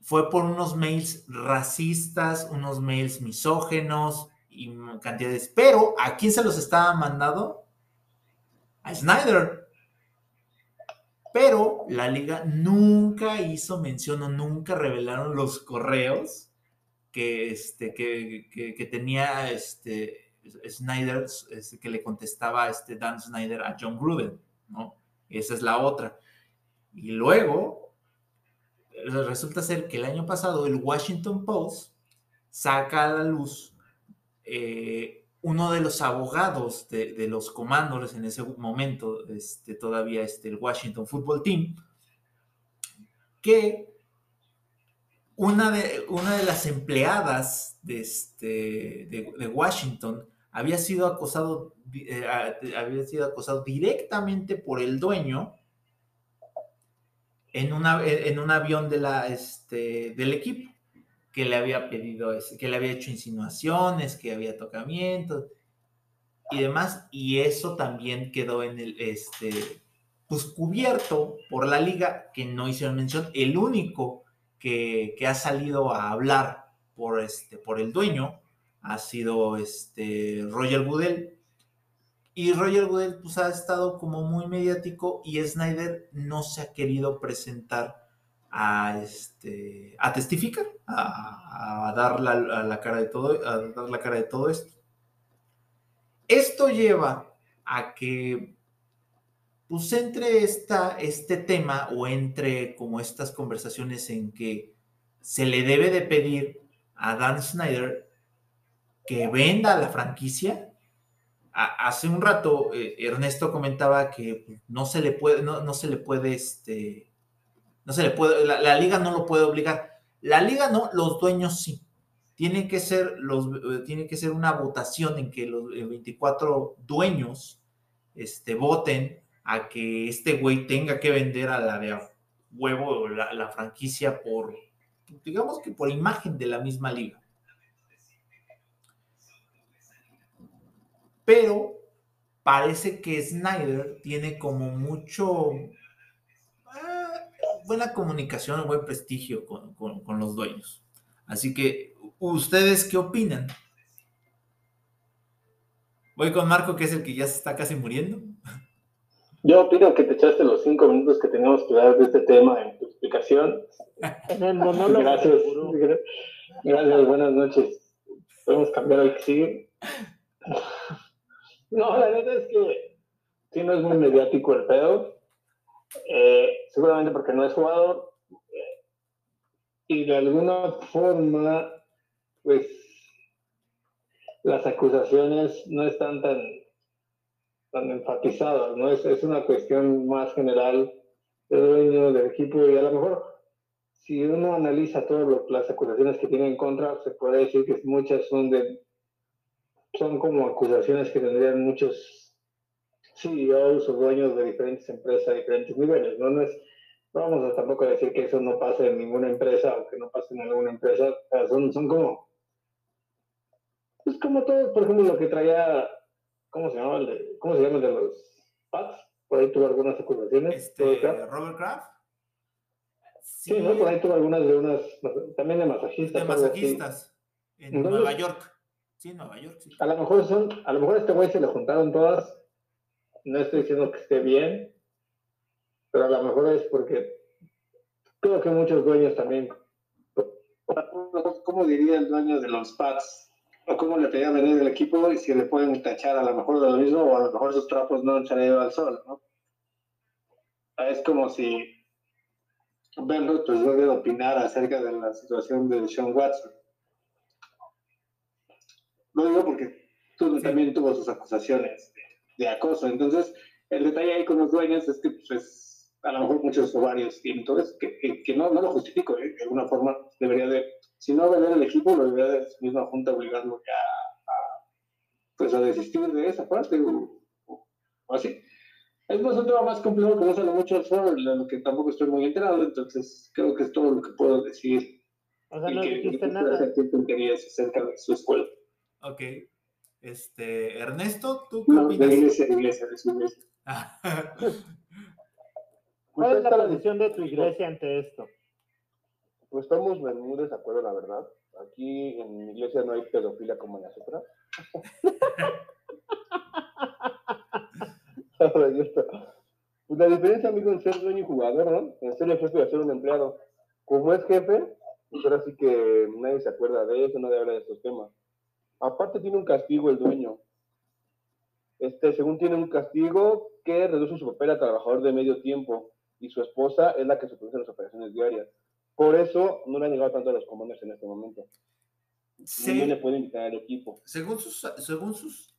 Speaker 1: fue por unos mails racistas, unos mails misógenos y cantidades. Pero, ¿a quién se los estaba mandando? A Snyder. Pero la liga nunca hizo mención o nunca revelaron los correos que, este, que, que, tenía este, Snyder, este, que le contestaba este Dan Snyder a John Gruden, ¿no? Esa es la otra. Y luego, resulta ser que el año pasado el Washington Post saca a la luz eh, uno de los abogados de, de, los comandos en ese momento, este, todavía este, el Washington Football Team, que una de, una de las empleadas de, este, de, Washington había sido acosado, eh, había sido acosado directamente por el dueño en, una, en un avión de la, este, del equipo que le había pedido, que le había hecho insinuaciones, que había tocamientos y demás, y eso también quedó en el, este, pues cubierto por la liga, que no hicieron mención, el único que, ha salido a hablar por, este, por el dueño ha sido este Roger Goodell. Y Roger Goodell pues ha estado como muy mediático y Snyder no se ha querido presentar a, este, a testificar, a, a dar la, a la cara de todo, a dar la cara de todo esto. Esto lleva a que pues entre esta, este tema o entre como estas conversaciones en que se le debe de pedir a Dan Snyder que venda la franquicia. hace un rato eh, Ernesto comentaba que no se le puede, no, no se le puede, este, no se le puede, la, la, liga no lo puede obligar. La liga no, los dueños sí. Tiene que ser, los, eh, tiene que ser una votación en que los 24 dueños este, voten a que este güey tenga que vender a la de huevo la, la franquicia por, digamos que por imagen de la misma liga. pero parece que Snyder tiene como mucho eh, buena comunicación, buen prestigio con, con, con, los dueños. Así que, ¿ustedes qué opinan? Voy con Marco, que es el que ya se está casi muriendo.
Speaker 2: Yo opino que te echaste los cinco minutos que teníamos que dar de este tema en tu explicación.
Speaker 3: En el monólogo.
Speaker 2: Gracias. Gracias, buenas noches. Podemos cambiar al que sigue. No, la neta es que sí no es muy mediático el pedo. Eh, seguramente porque no es jugador. Y de alguna forma, pues las acusaciones no están tan, tan enfatizadas, ¿no? Es, es una cuestión más general del dueño del equipo y a lo mejor si uno analiza todas las acusaciones que tiene en contra, se puede decir que muchas son de son como acusaciones que tendrían muchos CEOs o dueños de diferentes empresas diferentes niveles, ¿no? No es, no vamos a tampoco decir que eso no pase en ninguna empresa o que no pase en alguna empresa, son, son como, es como todo, por ejemplo, lo que traía, ¿cómo se llama el de, cómo se llama el de los Pats? Por ahí tuvo algunas acusaciones.
Speaker 1: Este, Robert Kraft.
Speaker 2: Sí, sí, ¿no? Por ahí tuvo algunas de unas, también de masajistas.
Speaker 1: De masajistas, en Entonces, Nueva York. Sí, Nueva York, sí.
Speaker 2: A lo mejor son, a lo mejor a este güey se le juntaron todas. No estoy diciendo que esté bien, pero a lo mejor es porque creo que muchos dueños también, ¿Cómo diría el dueño de los Pats? ¿O cómo le pedía venir del equipo y si le pueden tachar a lo mejor de lo mismo o a lo mejor sus trapos no han ido al sol, ¿no? Es como si Ben pues debe opinar acerca de la situación de Sean Watson. Lo digo porque tú también tuvo sus acusaciones de, acoso. Entonces, el detalle ahí con los dueños es que pues, a lo mejor muchos ovarios y entonces que, que, no, no lo justifico, ¿eh? de alguna forma debería de, si no vender el equipo, lo debería de su misma junta obligarlo ya a, pues a desistir de esa parte o, o así. Es más un tema más complejo que no sale mucho al foro, lo que tampoco estoy muy enterado, entonces creo que es todo lo que puedo decir.
Speaker 3: O sea, no dijiste nada.
Speaker 2: acerca de su escuela.
Speaker 1: Ok. Este, Ernesto, ¿tú
Speaker 2: qué no, opinas? De iglesia, de iglesia, de su iglesia.
Speaker 3: ¿Cuál es la posición de tu iglesia ante esto?
Speaker 4: Pues estamos en muy desacuerdo, la verdad. Aquí en mi iglesia no hay pedofilia como en las otras. Pues la diferencia, amigo, en ser dueño y jugador, ¿no? En ser el jefe y ser un empleado. Como es jefe, pues ahora sí que nadie se acuerda de eso, nadie habla de estos temas. Aparte tiene un castigo el dueño. Este, según tiene un castigo que reduce su papel a trabajador de medio tiempo y su esposa es la que supervisa las operaciones diarias. Por eso no le han llegado tanto a los comandos en este momento. Sí. le puede invitar al equipo.
Speaker 1: Según sus, según sus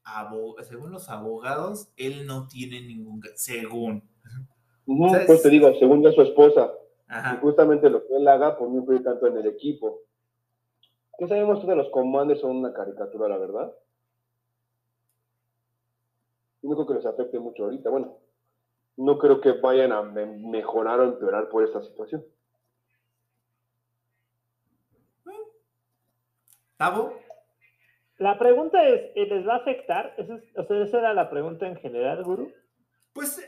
Speaker 1: según los abogados, él no tiene ningún según.
Speaker 4: pues te digo, según de su esposa. Y justamente lo que él haga, pues no influye tanto en el equipo. ¿Qué sabemos que los commanders son una caricatura, la verdad? No creo que les afecte mucho ahorita. Bueno, no creo que vayan a mejorar o empeorar por esta situación.
Speaker 3: La pregunta es, ¿les va a afectar? o sea, esa era la pregunta en general, Guru.
Speaker 1: Pues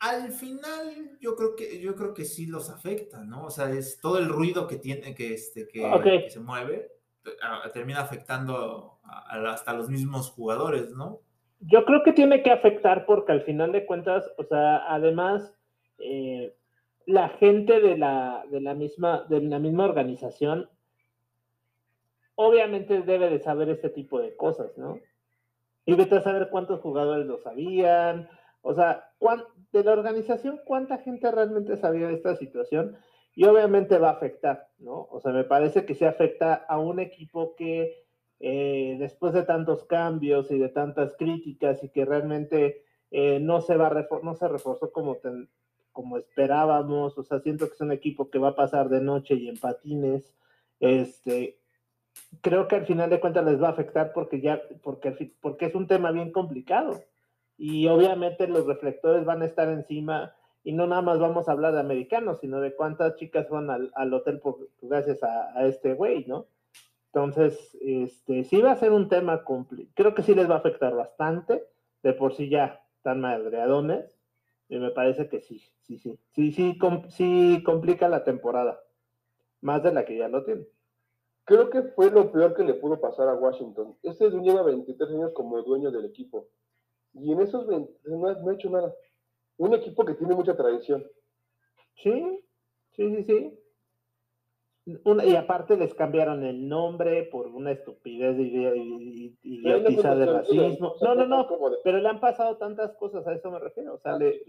Speaker 1: al final yo creo que yo creo que sí los afecta, ¿no? O sea, es todo el ruido que tiene que este que, se mueve termina afectando hasta los mismos jugadores, ¿no?
Speaker 3: Yo creo que tiene que afectar porque al final de cuentas, o sea, además eh, la gente de la, de la misma de la misma organización obviamente debe de saber este tipo de cosas, ¿no? Y vete a saber cuántos jugadores lo sabían, o sea, de la organización, cuánta gente realmente sabía de esta situación y obviamente va a afectar, ¿no? O sea, me parece que se afecta a un equipo que eh, después de tantos cambios y de tantas críticas y que realmente eh, no se va no se reforzó como, como esperábamos, o sea, siento que es un equipo que va a pasar de noche y en patines, este, creo que al final de cuentas les va a afectar porque ya, porque, porque es un tema bien complicado. Y obviamente los reflectores van a estar encima y no nada más vamos a hablar de americanos, sino de cuántas chicas van al, hotel por, gracias a, este güey, ¿no? Entonces, este, sí va a ser un tema complicado. Creo que sí les va a afectar bastante. De por sí ya están madreadones. Y me parece que sí, sí, sí. Sí, sí, sí complica la temporada. Más de la que ya lo tiene.
Speaker 4: Creo que fue lo peor que le pudo pasar a Washington. Este dueño lleva 23 años como dueño del equipo. Y en esos 23 no, ha hecho nada. Un equipo que tiene mucha tradición.
Speaker 3: Sí, sí, sí, sí. y aparte les cambiaron el nombre por una estupidez idiotizada de racismo. No, no, no, pero le han pasado tantas cosas, a eso me refiero. O sea, ah, le,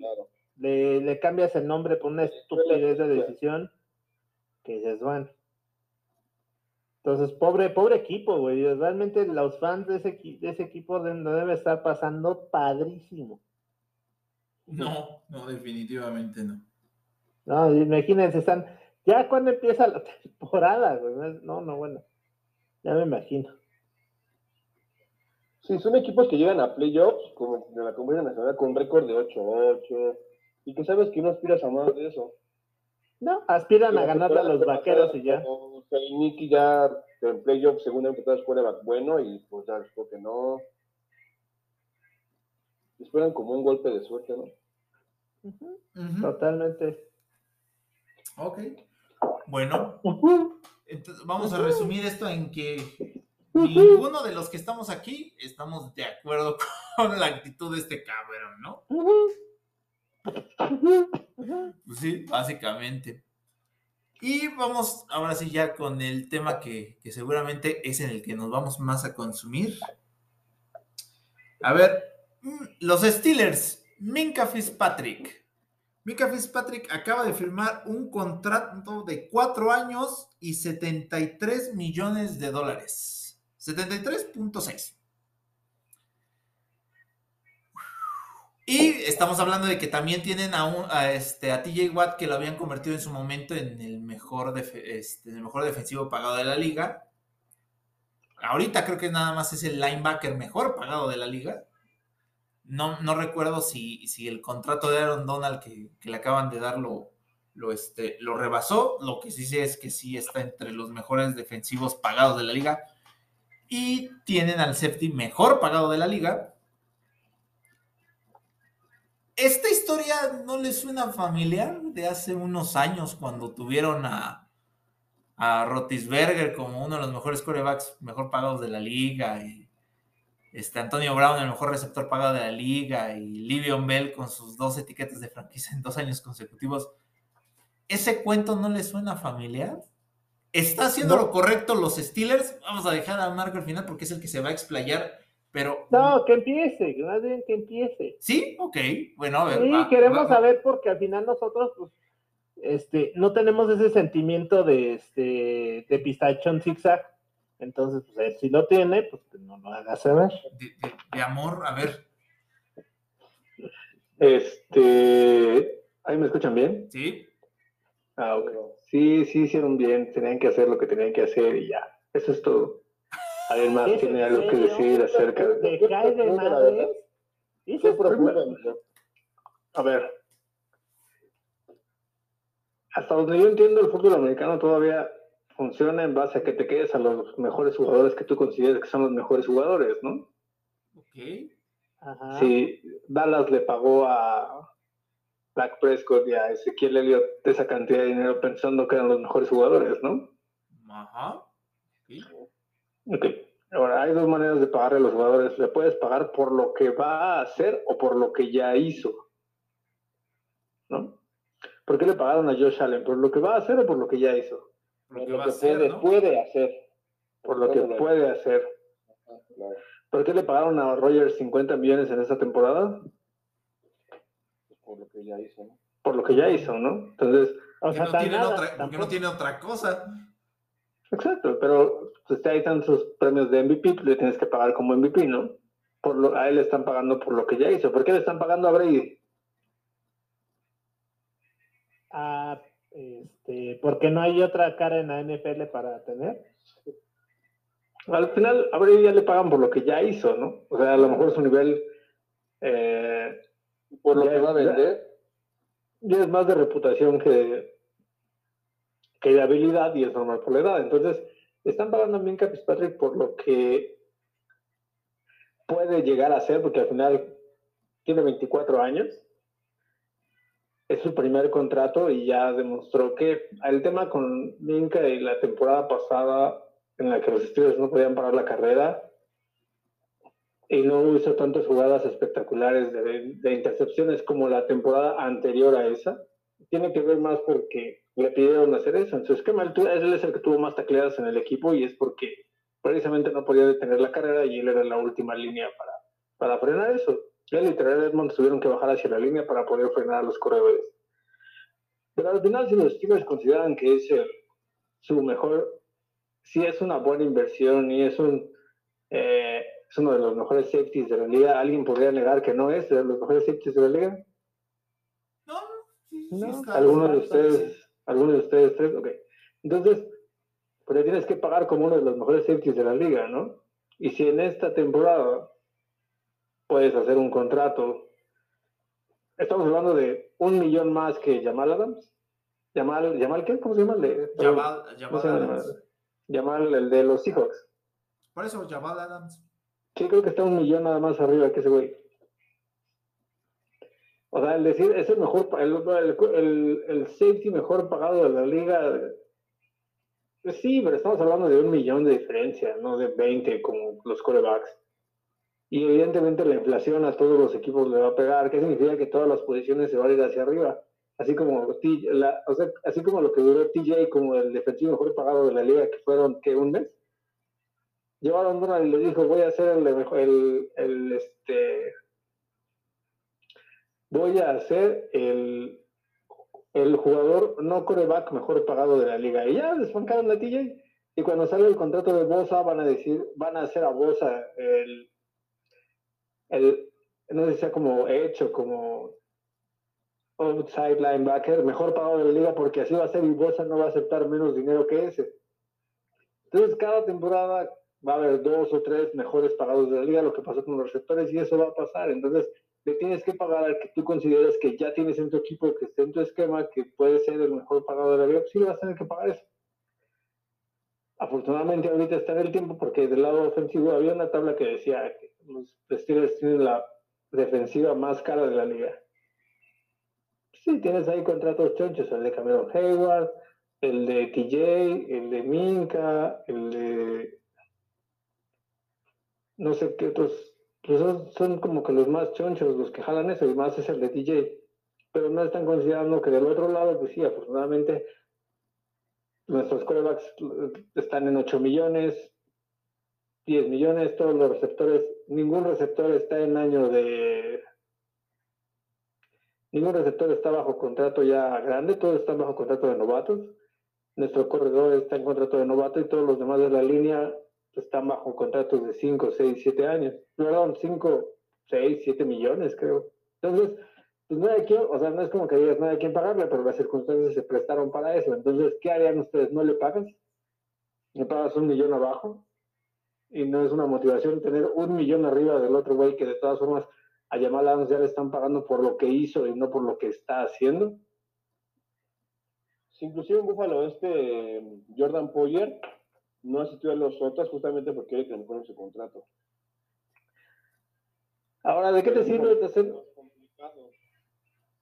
Speaker 3: le, le, cambias el nombre por una estupidez de decisión que dices, bueno. Entonces, pobre, pobre equipo, güey. Realmente los fans de ese, de ese equipo no debe estar pasando padrísimo.
Speaker 1: No, no, definitivamente no.
Speaker 3: No, imagínense, están. Ya cuando empieza la temporada, güey. No, no, bueno. Ya me imagino.
Speaker 4: Sí, son equipos que llegan a playoffs, como de la Comunidad Nacional, con récord de 8-8. Y que sabes que no aspiras a más de eso.
Speaker 3: No, aspiran a ganarle a los vaqueros y ya.
Speaker 4: Nicky ya en playoff según el fue bueno y pues ya creo que no. Esperan como un golpe de suerte, ¿no?
Speaker 3: Totalmente.
Speaker 1: Ok. Bueno, entonces vamos a resumir esto en que ninguno de los que estamos aquí estamos de acuerdo con la actitud de este cabrón, ¿no? Pues sí, básicamente. Y vamos ahora sí ya con el tema que, que seguramente es en el que nos vamos más a consumir. A ver, mm, los Steelers, Minka Fitzpatrick. Minka Fitzpatrick acaba de firmar un contrato de cuatro años y 73 millones de dólares. 73.6. Y estamos hablando de que también tienen a, este, a TJ Watt que lo habían convertido en su momento en el mejor, este, el mejor defensivo pagado de la liga. Ahorita creo que nada más es el linebacker mejor pagado de la liga. No, no recuerdo si, si, el contrato de Aaron Donald que, que, le acaban de dar lo, lo, este, lo rebasó. Lo que sí sé es que sí está entre los mejores defensivos pagados de la liga. Y tienen al safety mejor pagado de la liga, esta historia no le suena familiar de hace unos años cuando tuvieron a, a Rotisberger como uno de los mejores corebacks mejor pagados de la liga y este Antonio Brown el mejor receptor pagado de la liga y Livion Bell con sus dos etiquetas de franquicia en dos años consecutivos. ¿Ese cuento no le suena familiar? ¿Está haciendo no. lo correcto los Steelers? Vamos a dejar a Marco al final porque es el que se va a explayar pero.
Speaker 3: No, que empiece, más bien que empiece.
Speaker 1: Sí, ok. Bueno, a ver.
Speaker 3: Sí, va, queremos va, saber porque al final nosotros, pues, este, no tenemos ese sentimiento de este de pistachón zigzag. Entonces, pues él si lo tiene, pues no lo haga saber.
Speaker 1: De, de, de, amor, a ver.
Speaker 2: Este. ¿Ahí me escuchan bien?
Speaker 1: Sí.
Speaker 2: Ah, ok. Sí, sí hicieron bien, tenían que hacer lo que tenían que hacer y ya. Eso es todo. ¿Alguien más tiene algo que decir acerca de
Speaker 3: ¿Te cae de madre?
Speaker 2: ¿Qué A ver. Hasta donde yo entiendo, el fútbol americano todavía funciona en base a que te quedes a los mejores jugadores que tú consideres que son los mejores jugadores, ¿no?
Speaker 1: Ok.
Speaker 3: Ajá.
Speaker 2: Si Dallas le pagó a Black Prescott y a Ezequiel Elliott esa cantidad de dinero pensando que eran los mejores jugadores, ¿no?
Speaker 1: Ajá. Sí.
Speaker 2: Ok. Ahora, hay dos maneras de pagarle a los jugadores. Le puedes pagar por lo que va a hacer o por lo que ya hizo. ¿No? ¿Por qué le pagaron a Josh Allen? ¿Por lo que va a hacer o por lo que ya hizo?
Speaker 1: Por lo que,
Speaker 2: lo
Speaker 1: va
Speaker 2: que
Speaker 1: a hacer,
Speaker 2: puede,
Speaker 1: ¿no?
Speaker 2: puede hacer. Por lo que puede hacer. ¿Por qué le pagaron a Rogers 50 millones en esta temporada?
Speaker 4: Por lo que ya hizo, ¿no?
Speaker 2: Por lo que ya hizo, ¿no? Entonces,
Speaker 3: O
Speaker 1: ¿Por qué
Speaker 3: sea,
Speaker 1: no, tienen
Speaker 3: nada,
Speaker 1: otra, por qué no tiene otra cosa?
Speaker 2: Exacto, pero pues, ahí están sus premios de MVP, pues, le tienes que pagar como MVP, ¿no? Por lo, a él le están pagando por lo que ya hizo. ¿Por qué le están pagando a Brady?
Speaker 3: Ah, este, porque no hay otra cara en la NFL para tener.
Speaker 2: Al final, a Brady ya le pagan por lo que ya hizo, ¿no? O sea, a lo mejor su nivel eh,
Speaker 4: Por lo
Speaker 2: Ya-
Speaker 4: que va a vender,
Speaker 2: ya es más de reputación que, que habilidad y es normal por la edad. Entonces, están pagando Minka Fitzpatrick por lo que puede llegar a ser, porque al final tiene 24 años. Es su primer contrato y ya demostró que el tema con Minka y la temporada pasada en la que los Steelers no podían parar la carrera y no hizo tantas jugadas espectaculares de, de intercepciones como la temporada anterior a esa, tiene que ver más porque le pidieron hacer eso. En su esquema, él, es el que tuvo más tacleadas en el equipo y es porque precisamente no podía detener la carrera y él era la última línea para, para frenar eso. Él y Terrell Edmonds tuvieron que bajar hacia la línea para poder frenar a los corredores. Pero al final, si los Steelers consideran que es el- su mejor, si es una buena inversión y es un eh, es uno de los mejores safeties de la liga, ¿alguien podría negar que no es de los mejores safeties de la liga?
Speaker 1: No, no, sí, sí
Speaker 3: No,
Speaker 1: está.
Speaker 2: ¿Alguno de ustedes? ¿Alguno de ustedes tres? Ok. Entonces, pues le tienes que pagar como uno de los mejores safeties de la liga, ¿no? Y si en esta temporada puedes hacer un contrato, estamos hablando de un millón más que Jamal Adams. Jamal, ¿Jamal qué? ¿Cómo se llama? de-
Speaker 1: Jabal,
Speaker 2: ¿Cómo
Speaker 1: Jabal
Speaker 2: se llama?
Speaker 1: Adams.
Speaker 2: Jamal, el de los Seahawks.
Speaker 1: Por eso, Jabal Adams.
Speaker 2: Sí, creo que está un millón nada más arriba que ese güey. O sea, el decir, es el mejor, el, el, el- el safety mejor pagado de la liga. Pues sí, pero estamos hablando de un millón de diferencia, no de 20 como los corebacks. Y evidentemente la inflación a todos los equipos le va a pegar. ¿Qué significa que todas las posiciones se van a ir hacia arriba? así como, la, o sea, así como lo que duró TJ como el defensivo mejor pagado de la liga, que fueron, que un mes. Llevaron Donald y le dijo, voy a hacer el, el, el este, voy a hacer el, el jugador no coreback mejor pagado de la liga. Y ya desfancaron la TJ. Y cuando sale el contrato de Bosa, van a decir, van a hacer a Bosa el, el no sé si sea como hecho, como outside linebacker, mejor pagado de la liga, porque así va a ser y Bosa no va a aceptar menos dinero que ese. Entonces, cada temporada va a haber dos o tres mejores pagados de la liga, lo que pasó con los receptores, y eso va a pasar. Entonces, le tienes que pagar al que tú consideres que ya tienes en tu equipo, que esté en tu esquema, que puede ser el mejor pagado de la liga, pues sí le vas a tener que pagar eso. Afortunadamente ahorita está en el tiempo porque del lado ofensivo había una tabla que decía que los Steelers tienen la defensiva más cara de la liga. Sí, tienes ahí contratos chonchos, el de Cameron Hayward, el de TJ, el de Minka, el de no sé qué otros pues son, como que los más chonchos, los que jalan eso, y más es el de TJ. Pero no están considerando que del otro lado, pues sí, afortunadamente, nuestros corebacks están en 8 millones, 10 millones, todos los receptores, ningún receptor está en año de... Ningún receptor está bajo contrato ya grande, todos están bajo contrato de novatos. Nuestro corredor está en contrato de novato y todos los demás de la línea están bajo contratos de 5, 6, 7 años. Perdón, 5, 6, 7 millones, creo. Entonces, pues no hay quien, o sea, no es como que digas, no hay quien pagarle, pero las circunstancias se prestaron para eso. Entonces, ¿qué harían ustedes? ¿No le pagas? ¿Le pagas un millón abajo? Y no es una motivación tener un millón arriba del otro güey que de todas formas a Yamal Adams ya le están pagando por lo que hizo y no por lo que está haciendo.
Speaker 4: inclusive en Búfalo, este Jordan Poyer no asistió a los otros justamente porque quiere que le ponen su contrato.
Speaker 2: Ahora, ¿de qué te sirve de hacer?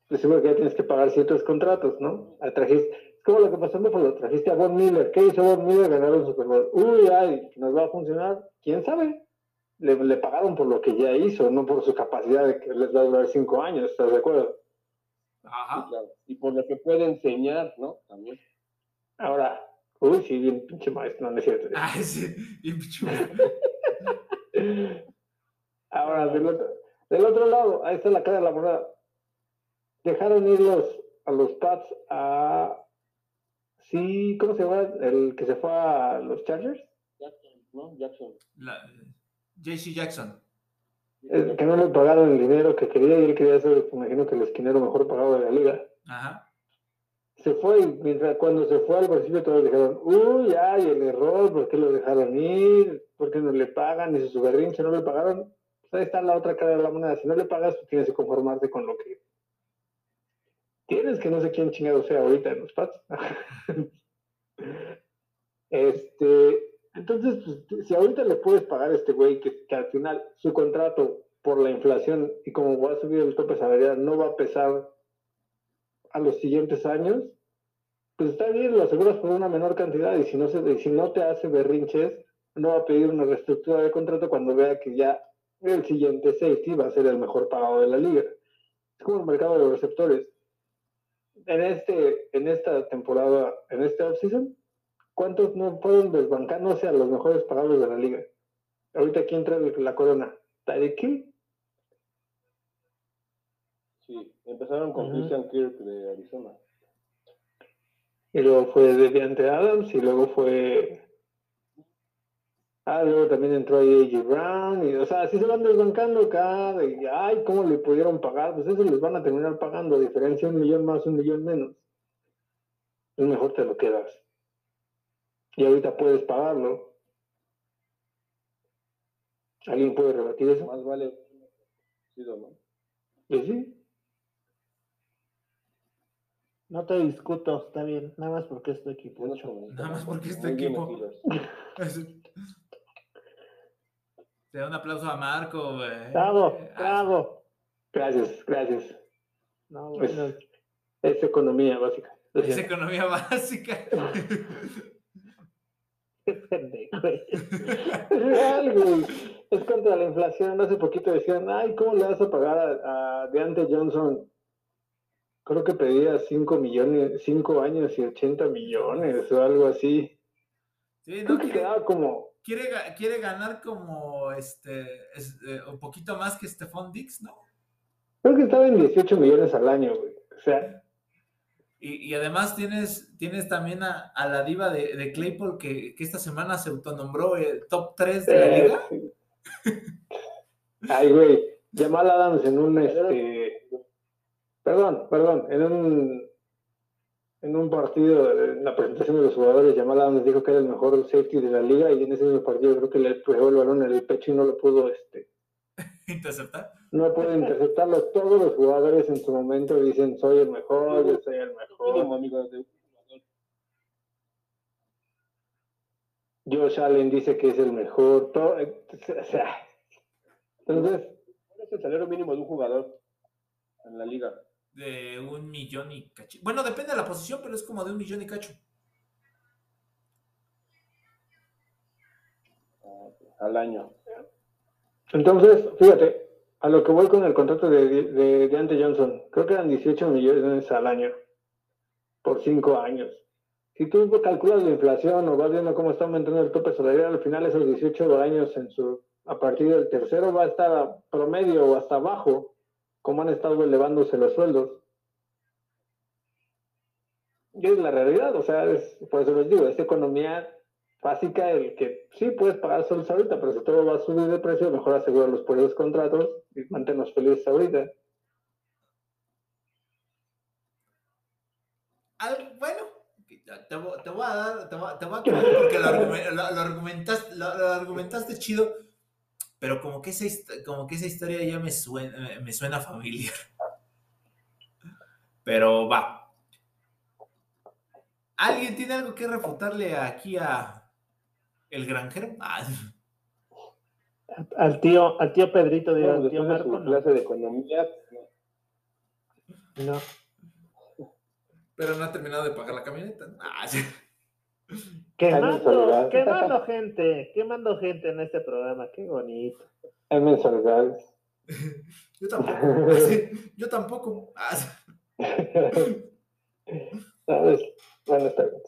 Speaker 2: Te sirve que ya tienes que pagar ciertos contratos, ¿no? Trajiste, es como lo que pasó en Buffalo, trajiste a Von Miller. ¿Qué hizo Von Miller? Ganaron Super Bowl. Uy, ay, ¿nos va a funcionar? ¿Quién sabe? Le, le, pagaron por lo que ya hizo, no por su capacidad de que les va a durar cinco años, ¿estás de acuerdo?
Speaker 4: Ajá. claro. Y por lo que puede enseñar, ¿no? También.
Speaker 2: Ahora, Uy, sí, bien pinche maestro, no es cierto.
Speaker 1: Ah, sí, bien pinche maestro.
Speaker 2: Ahora, del otro, del otro lado, ahí está la cara de la moneda. Dejaron ir los, a los Pats a. Sí, ¿cómo se llama? El que se fue a los Chargers.
Speaker 4: Jackson, ¿no? Jackson.
Speaker 1: JC Jackson.
Speaker 2: que no le pagaron el dinero que quería y él quería ser, imagino que el esquinero mejor pagado de la liga.
Speaker 1: Ajá
Speaker 2: se fue, mientras cuando se fue al principio todos dijeron, uy, ay, el error, ¿por qué lo dejaron ir? ¿Por qué no le pagan? Y si su berrinche no le pagaron, pues ahí está la otra cara de la moneda. Si no le pagas, pues tienes que conformarte con lo que tienes, que no sé quién chingado sea ahorita en los Pats. este, entonces, pues, si ahorita le puedes pagar a este güey que, que, al final su contrato por la inflación y como va a subir el tope salarial no va a pesar a los siguientes años, pues está bien, lo aseguras por una menor cantidad y si no, se, si no te hace berrinches, no va a pedir una reestructura de contrato cuando vea que ya el siguiente safety va a ser el mejor pagado de la liga. Es como el mercado de los receptores. En, este, en esta temporada, en este offseason, ¿cuántos no fueron desbancándose a los mejores pagados de la liga? Ahorita, ¿quién trae la corona? ¿Tyreek Hill?
Speaker 4: Sí, empezaron con Christian Kirk de Arizona.
Speaker 2: Y luego fue Deviante Adams y luego fue. Ah, luego también entró ahí AJ Brown. Y, o sea, así se van desbancando cada. Y, ay, ¿cómo le pudieron pagar? Pues eso les van a terminar pagando. A diferencia un millón más, un millón menos. Es mejor te lo quedas. Y ahorita puedes pagarlo. ¿Alguien puede rebatir eso?
Speaker 4: Más vale. Sí, ¿no?
Speaker 2: Pues sí.
Speaker 3: No te discuto, está bien, nada más porque es tu equipo.
Speaker 1: nada más porque es tu equipo. Te da un aplauso a Marco, güey.
Speaker 3: Bravo, bravo.
Speaker 2: Gracias, gracias. No, bueno. es, economía básica.
Speaker 1: Es economía básica.
Speaker 3: Qué pendejo, güey.
Speaker 2: Es real, güey. Es contra la inflación. Hace poquito decían, ay, ¿cómo le vas a pagar a, a Deante Johnson creo que pedía 5 millones, 5 años y 80 millones o algo así.
Speaker 1: Sí,
Speaker 2: Creo
Speaker 1: no,
Speaker 2: que
Speaker 1: quiere,
Speaker 2: quedaba como,
Speaker 1: quiere ga- quiere ganar como este es- eh, un poquito más que Stephon Dix, ¿no?
Speaker 2: creo que estaba en 18 millones al año, güey. O sea,
Speaker 1: Y, y además tienes, tienes también a, a la diva de, de Claypool que, que esta semana se autonombró el top 3 de la
Speaker 2: eh,
Speaker 1: liga.
Speaker 2: ay, güey, Jamal Adams en un, este, perdón, perdón, en un, en un partido, en la presentación de los jugadores, Jamal Adams dijo que era el mejor safety de la liga y en ese mismo partido creo que le pegó el balón en el pecho y no lo pudo, este,
Speaker 1: Interceptar.
Speaker 2: no pudo interceptarlo. Todos los jugadores en su momento dicen, soy el mejor, yo soy el mejor.
Speaker 4: Mínimo, amigo, de un jugador.
Speaker 2: Josh Allen dice que es el mejor. Todo, o sea, entonces,
Speaker 4: ¿Cuál es el salario mínimo de un jugador en la liga?
Speaker 1: De un millón y cacho. Bueno, depende de la posición, pero es como de un millón y cacho.
Speaker 4: Al año.
Speaker 2: entonces, fíjate, a lo que voy con el contrato de, de, de Ante Johnson, creo que eran 18 millones al año por cinco años. Si tú calculas la inflación o vas viendo cómo está aumentando el tope salarial, al final esos 18 años en su, a partir del tercero va a estar a promedio o hasta abajo, como han estado elevándose los sueldos. Y es la realidad, o sea, es, por eso les digo, es economía básica el que sí puedes pagar solos ahorita, pero si todo va a subir de precio, mejor asegurarlos por esos contratos y mantenernos felices ahorita.
Speaker 1: Bueno, te, voy- a dar, te voy, te voy a porque lo- lo argumentaste, lo- lo argumentaste chido, pero como que, esa, como que esa historia ya me suena, me suena familiar. Pero va. ¿Alguien tiene algo que refutarle aquí a el granjero? Ah,
Speaker 3: Al tío, al tío Pedrito, digo, al tío
Speaker 4: de su
Speaker 3: no.
Speaker 4: clase de economía,
Speaker 3: no.
Speaker 1: pero no ha terminado de pagar la camioneta. Ah, sí.
Speaker 3: Quemando, quemando gente, quemando gente en este programa, qué bonito.
Speaker 2: Mensualidades.
Speaker 1: Yo tampoco. Yo tampoco.
Speaker 2: ¿Sabes? Bueno, está bien.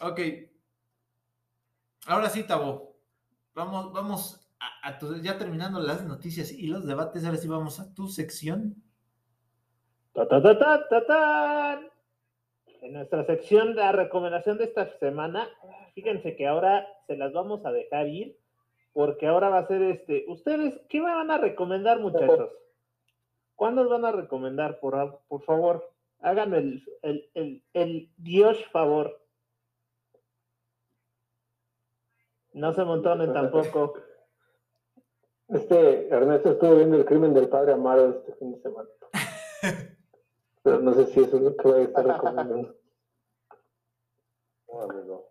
Speaker 1: Ok. Ahora sí, Tabo. Vamos, vamos a, a tu- ya terminando las noticias y los debates. Ahora sí vamos a tu sección.
Speaker 3: Ta, ta, ta, ta, ta, tan. En nuestra sección, la recomendación de esta semana, fíjense que ahora se las vamos a dejar ir, porque ahora va a ser este. ¿Ustedes qué me van a recomendar, muchachos? ¿Cuándo van a recomendar? Por, favor, háganme el, el, el, el Dios favor. No se montonen tampoco.
Speaker 2: Este, Ernesto estuvo viendo el crimen del padre Amaro este fin de semana. Pero no sé si eso es lo que voy a estar recomendando.
Speaker 4: no, amigo.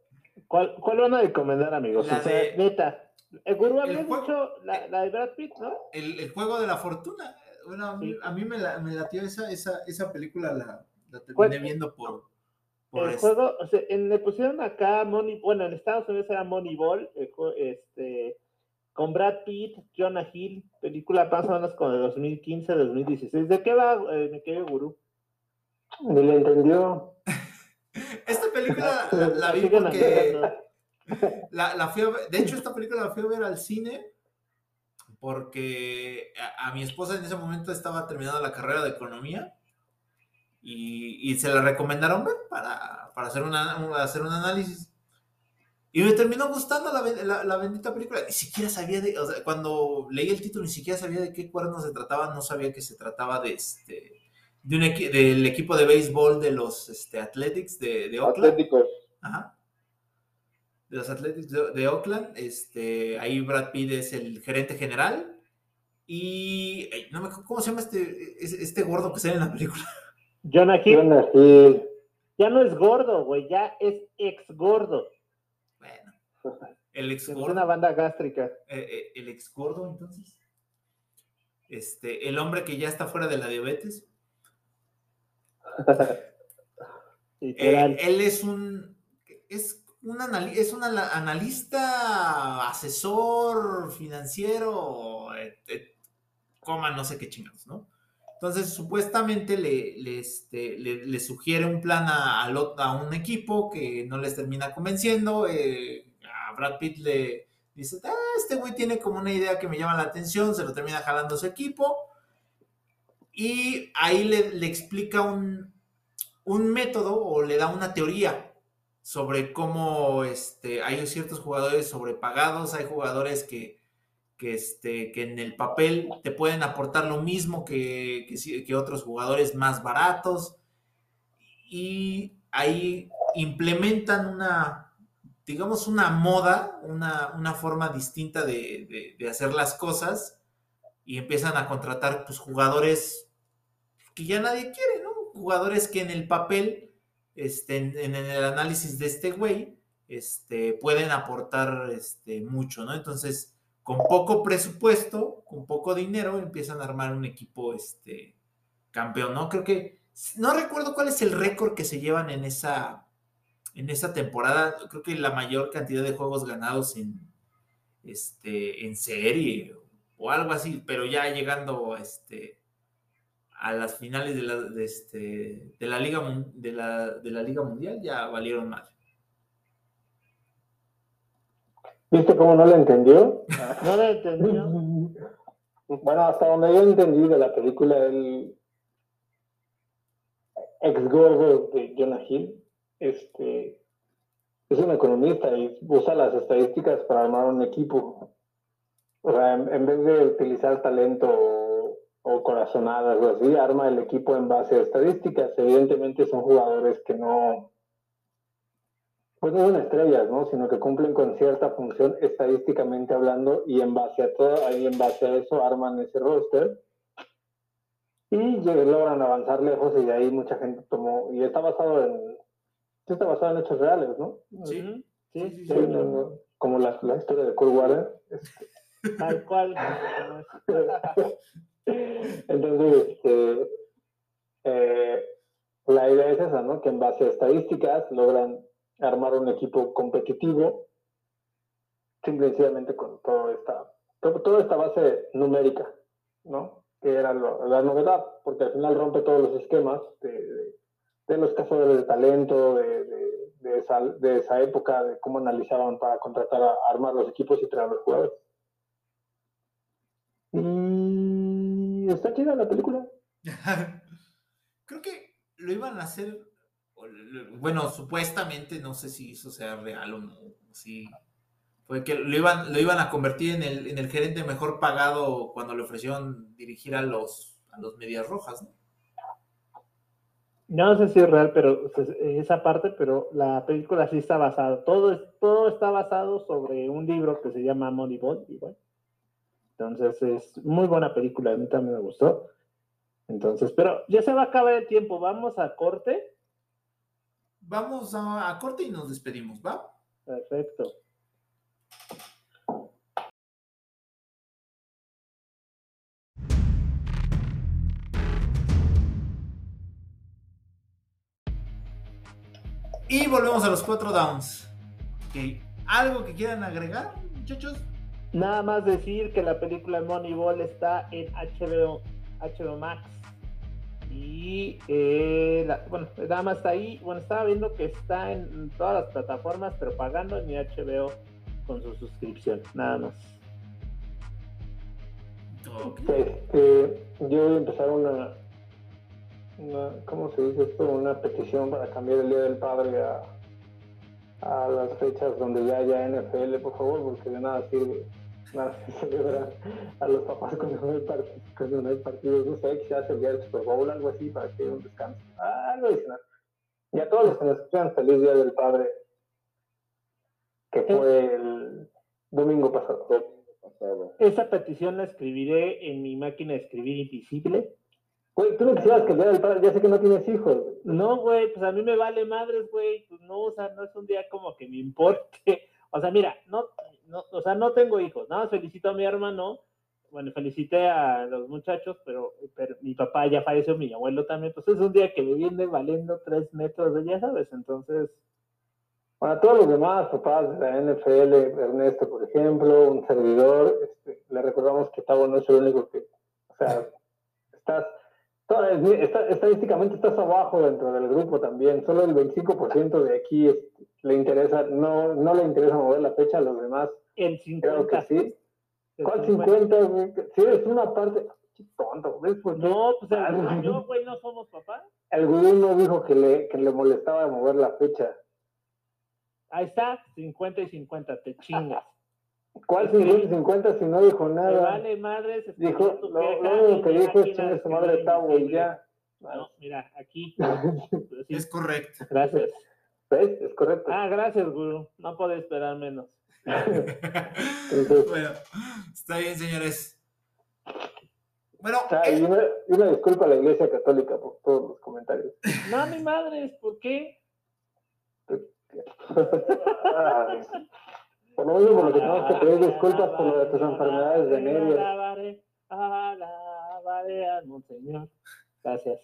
Speaker 3: ¿Cuál, cuál van a recomendar, amigos?
Speaker 1: La
Speaker 3: O sea,
Speaker 1: de-
Speaker 3: neta. El gurú había dicho la, la de Brad Pitt, ¿no?
Speaker 1: El, el juego de la fortuna. Bueno, a mí,
Speaker 3: Sí.
Speaker 1: a mí me, la, me latió esa, esa, esa película, la, la terminé
Speaker 3: ¿Cuál?
Speaker 1: viendo por. por
Speaker 3: El
Speaker 1: este-
Speaker 3: juego, o sea, en, le pusieron acá Money, bueno, en Estados Unidos era Moneyball, este, con Brad Pitt, Jonah Hill, película más o menos como de 2015, 2016. ¿De qué va, eh, mi querido gurú?
Speaker 2: Ni le entendió.
Speaker 1: Esta película la, la vi porque. La, la fui a ver- de hecho, esta película la fui a ver al cine porque a, a mi esposa en ese momento estaba terminando la carrera de economía y, y se la recomendaron ver para, para hacer, una, un- hacer un análisis. Y me terminó gustando la, la- la bendita película. Ni siquiera sabía de, o sea, cuando leí el título, ni siquiera sabía de qué cuernos se trataba, no sabía que se trataba de este, de un equi- del equipo de béisbol de los este, Athletics de, de Oakland.
Speaker 4: Atléticos.
Speaker 1: Ajá. De los Athletics de, de Oakland. Este, ahí Brad Pitt es el gerente general. Y ay, no me acuerdo cómo se llama este, es- este gordo que sale en la película.
Speaker 3: Jonah Hill
Speaker 2: Jonah Hill.
Speaker 3: ya no es gordo, güey, ya es ex gordo.
Speaker 1: Bueno, el ex
Speaker 3: Es
Speaker 1: gordo.
Speaker 3: una banda gástrica.
Speaker 1: eh, eh, el ex gordo, entonces. Este, el hombre que ya está fuera de la diabetes. Eh, él es un es un, anali- es un analista, asesor financiero, coma no sé qué chingados, ¿no? Entonces, supuestamente le, este, le, sugiere un plan a, a, un equipo que no les termina convenciendo. Eh, a Brad Pitt le dice, ah, este güey tiene como una idea que me llama la atención, se lo termina jalando a su equipo. Y ahí le, explica un, un, método o le da una teoría sobre cómo este, hay ciertos jugadores sobrepagados, hay jugadores que que, este, que en el papel te pueden aportar lo mismo que, que, otros jugadores más baratos. Y ahí implementan una, digamos, una moda, una, forma distinta de, hacer las cosas y empiezan a contratar pues, jugadores que ya nadie quiere, ¿no? Jugadores que en el papel, este, en, el análisis de este güey, este, pueden aportar este, mucho, ¿no? Entonces, con poco presupuesto, con poco dinero, empiezan a armar un equipo este, campeón, ¿no? Creo que, no recuerdo cuál es el récord que se llevan en esa, en esa temporada, creo que la mayor cantidad de juegos ganados en, este, en serie o algo así, pero ya llegando este, a las finales de la, de este, de la, Liga, de la, de la Liga Mundial ya valieron más.
Speaker 2: ¿Viste cómo no lo entendió?
Speaker 3: No lo entendió.
Speaker 2: Bueno, hasta donde yo entendí de la película, el ex gordo de Jonah Hill, este, es un economista y usa las estadísticas para armar un equipo. O sea, en, vez de utilizar talento o, corazonadas o así, arma el equipo en base a estadísticas. Evidentemente son jugadores que no, pues no son estrellas, ¿no? Sino que cumplen con cierta función estadísticamente hablando y en base a todo, ahí en base a eso arman ese roster y logran avanzar lejos y de ahí mucha gente tomó, y está basado en, está basado en hechos reales, ¿no?
Speaker 1: Sí,
Speaker 2: sí, sí, como la, la, historia de Kurt Warner.
Speaker 3: Tal cual.
Speaker 2: Entonces, este, eh, la idea es esa, ¿no? Que en base a estadísticas logran armar un equipo competitivo, simplemente con toda esta, toda esta base numérica, ¿no? Que era la novedad, porque al final rompe todos los esquemas de, los cazadores de talento, de, esa, de esa época, de cómo analizaban para contratar, a, armar los equipos y traer los jugadores. Y está chida la película.
Speaker 1: Creo que lo iban a hacer bueno, supuestamente, no sé si eso sea real o no, sí, fue que lo iban, lo iban a convertir en el, en el gerente mejor pagado cuando le ofrecieron dirigir a los, a los Medias Rojas, ¿no?
Speaker 3: No sé si es real, pero esa parte, pero la película sí está basada, todo, todo está basado sobre un libro que se llama Moneyball, igual. Entonces es muy buena película, a mí también me gustó. Entonces, pero ya se va a acabar el tiempo, vamos a corte
Speaker 1: vamos a, corte y nos despedimos, ¿va?
Speaker 3: Perfecto.
Speaker 1: Y volvemos a los cuatro downs. ¿Algo que quieran agregar, muchachos?
Speaker 3: Nada más decir que la película Moneyball está en HBO, HBO Max. Y eh, bueno, nada más está ahí. Bueno, estaba viendo que está en todas las plataformas, pero pagando en HBO con su suscripción, nada más.
Speaker 2: Este, yo voy a empezar una, una, ¿cómo se dice esto? Una petición para cambiar el Día del Padre a, a las fechas donde ya haya NFL, por favor, porque de nada sirve celebrar a los papás cuando no hay, partidos, cuando no hay partidos, no sé, hace el día del Super Bowl, algo así, para que haya un descanso, algo adicional. Y a todos los que nos escuchan, feliz Día del Padre, que fue el domingo pasado.
Speaker 3: Esa petición la escribiré en mi máquina de escribir invisible.
Speaker 2: Güey, tú no quisieras que el Padre, ya sé que no tienes hijos.
Speaker 3: No, güey, pues a mí me vale madres, güey, pues no, o sea, no es un día como que me importe. O sea, mira, no, no, o sea, no tengo hijos, nada más felicito a mi hermano, bueno, felicité a los muchachos, pero, pero mi papá ya falleció, mi abuelo también, pues es un día que me viene valiendo tres metros de, ya sabes, entonces...
Speaker 2: Para todos los demás papás de la NFL, Ernesto, por ejemplo, un servidor, este, le recordamos que Tavo no es el único que, o sea, estás estadísticamente estás abajo dentro del grupo también. Solo el 25% de aquí le interesa, no, no le interesa mover la fecha a los demás.
Speaker 3: El 50.
Speaker 2: Creo que sí. ¿Cuál 50? Si eres una parte. Tonto, ¿ves?
Speaker 3: no, pues el, yo, güey, no somos papás.
Speaker 2: El gobierno dijo que le, que le molestaba mover la fecha.
Speaker 3: Ahí está, 50 y 50, te chingas.
Speaker 2: ¿Cuál 50 y 50 si no dijo nada?
Speaker 3: vale, madre.
Speaker 2: Dijo, lo, único que dijo es chingue su madre Tavo y ya.
Speaker 3: No, mira, aquí.
Speaker 1: Es correcto.
Speaker 3: Gracias.
Speaker 2: ¿Ves? Es correcto.
Speaker 3: Ah, gracias, Guru. No puedo esperar menos.
Speaker 1: bueno, está bien, señores. Bueno,
Speaker 2: y, una, una, disculpa a la Iglesia Católica por todos los comentarios.
Speaker 3: No, mi madre, ¿por qué?
Speaker 2: por lo mismo, por lo que tenemos que pedir disculpas por lo de tus enfermedades de nervios.
Speaker 3: Alabaré al Monseñor. Gracias.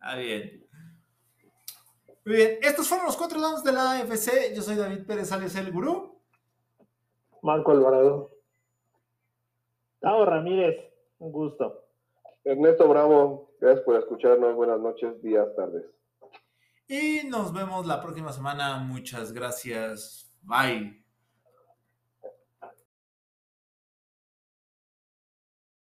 Speaker 1: Ah, bien. Muy bien, estos fueron los cuatro dados de la AFC. Yo soy David Pérez Alias el Gurú.
Speaker 2: Marco Alvarado.
Speaker 3: Tavo Ramírez, un gusto.
Speaker 4: Ernesto Bravo, gracias por escucharnos. Buenas noches, días, tardes.
Speaker 1: Y nos vemos la próxima semana. Muchas gracias. Bye.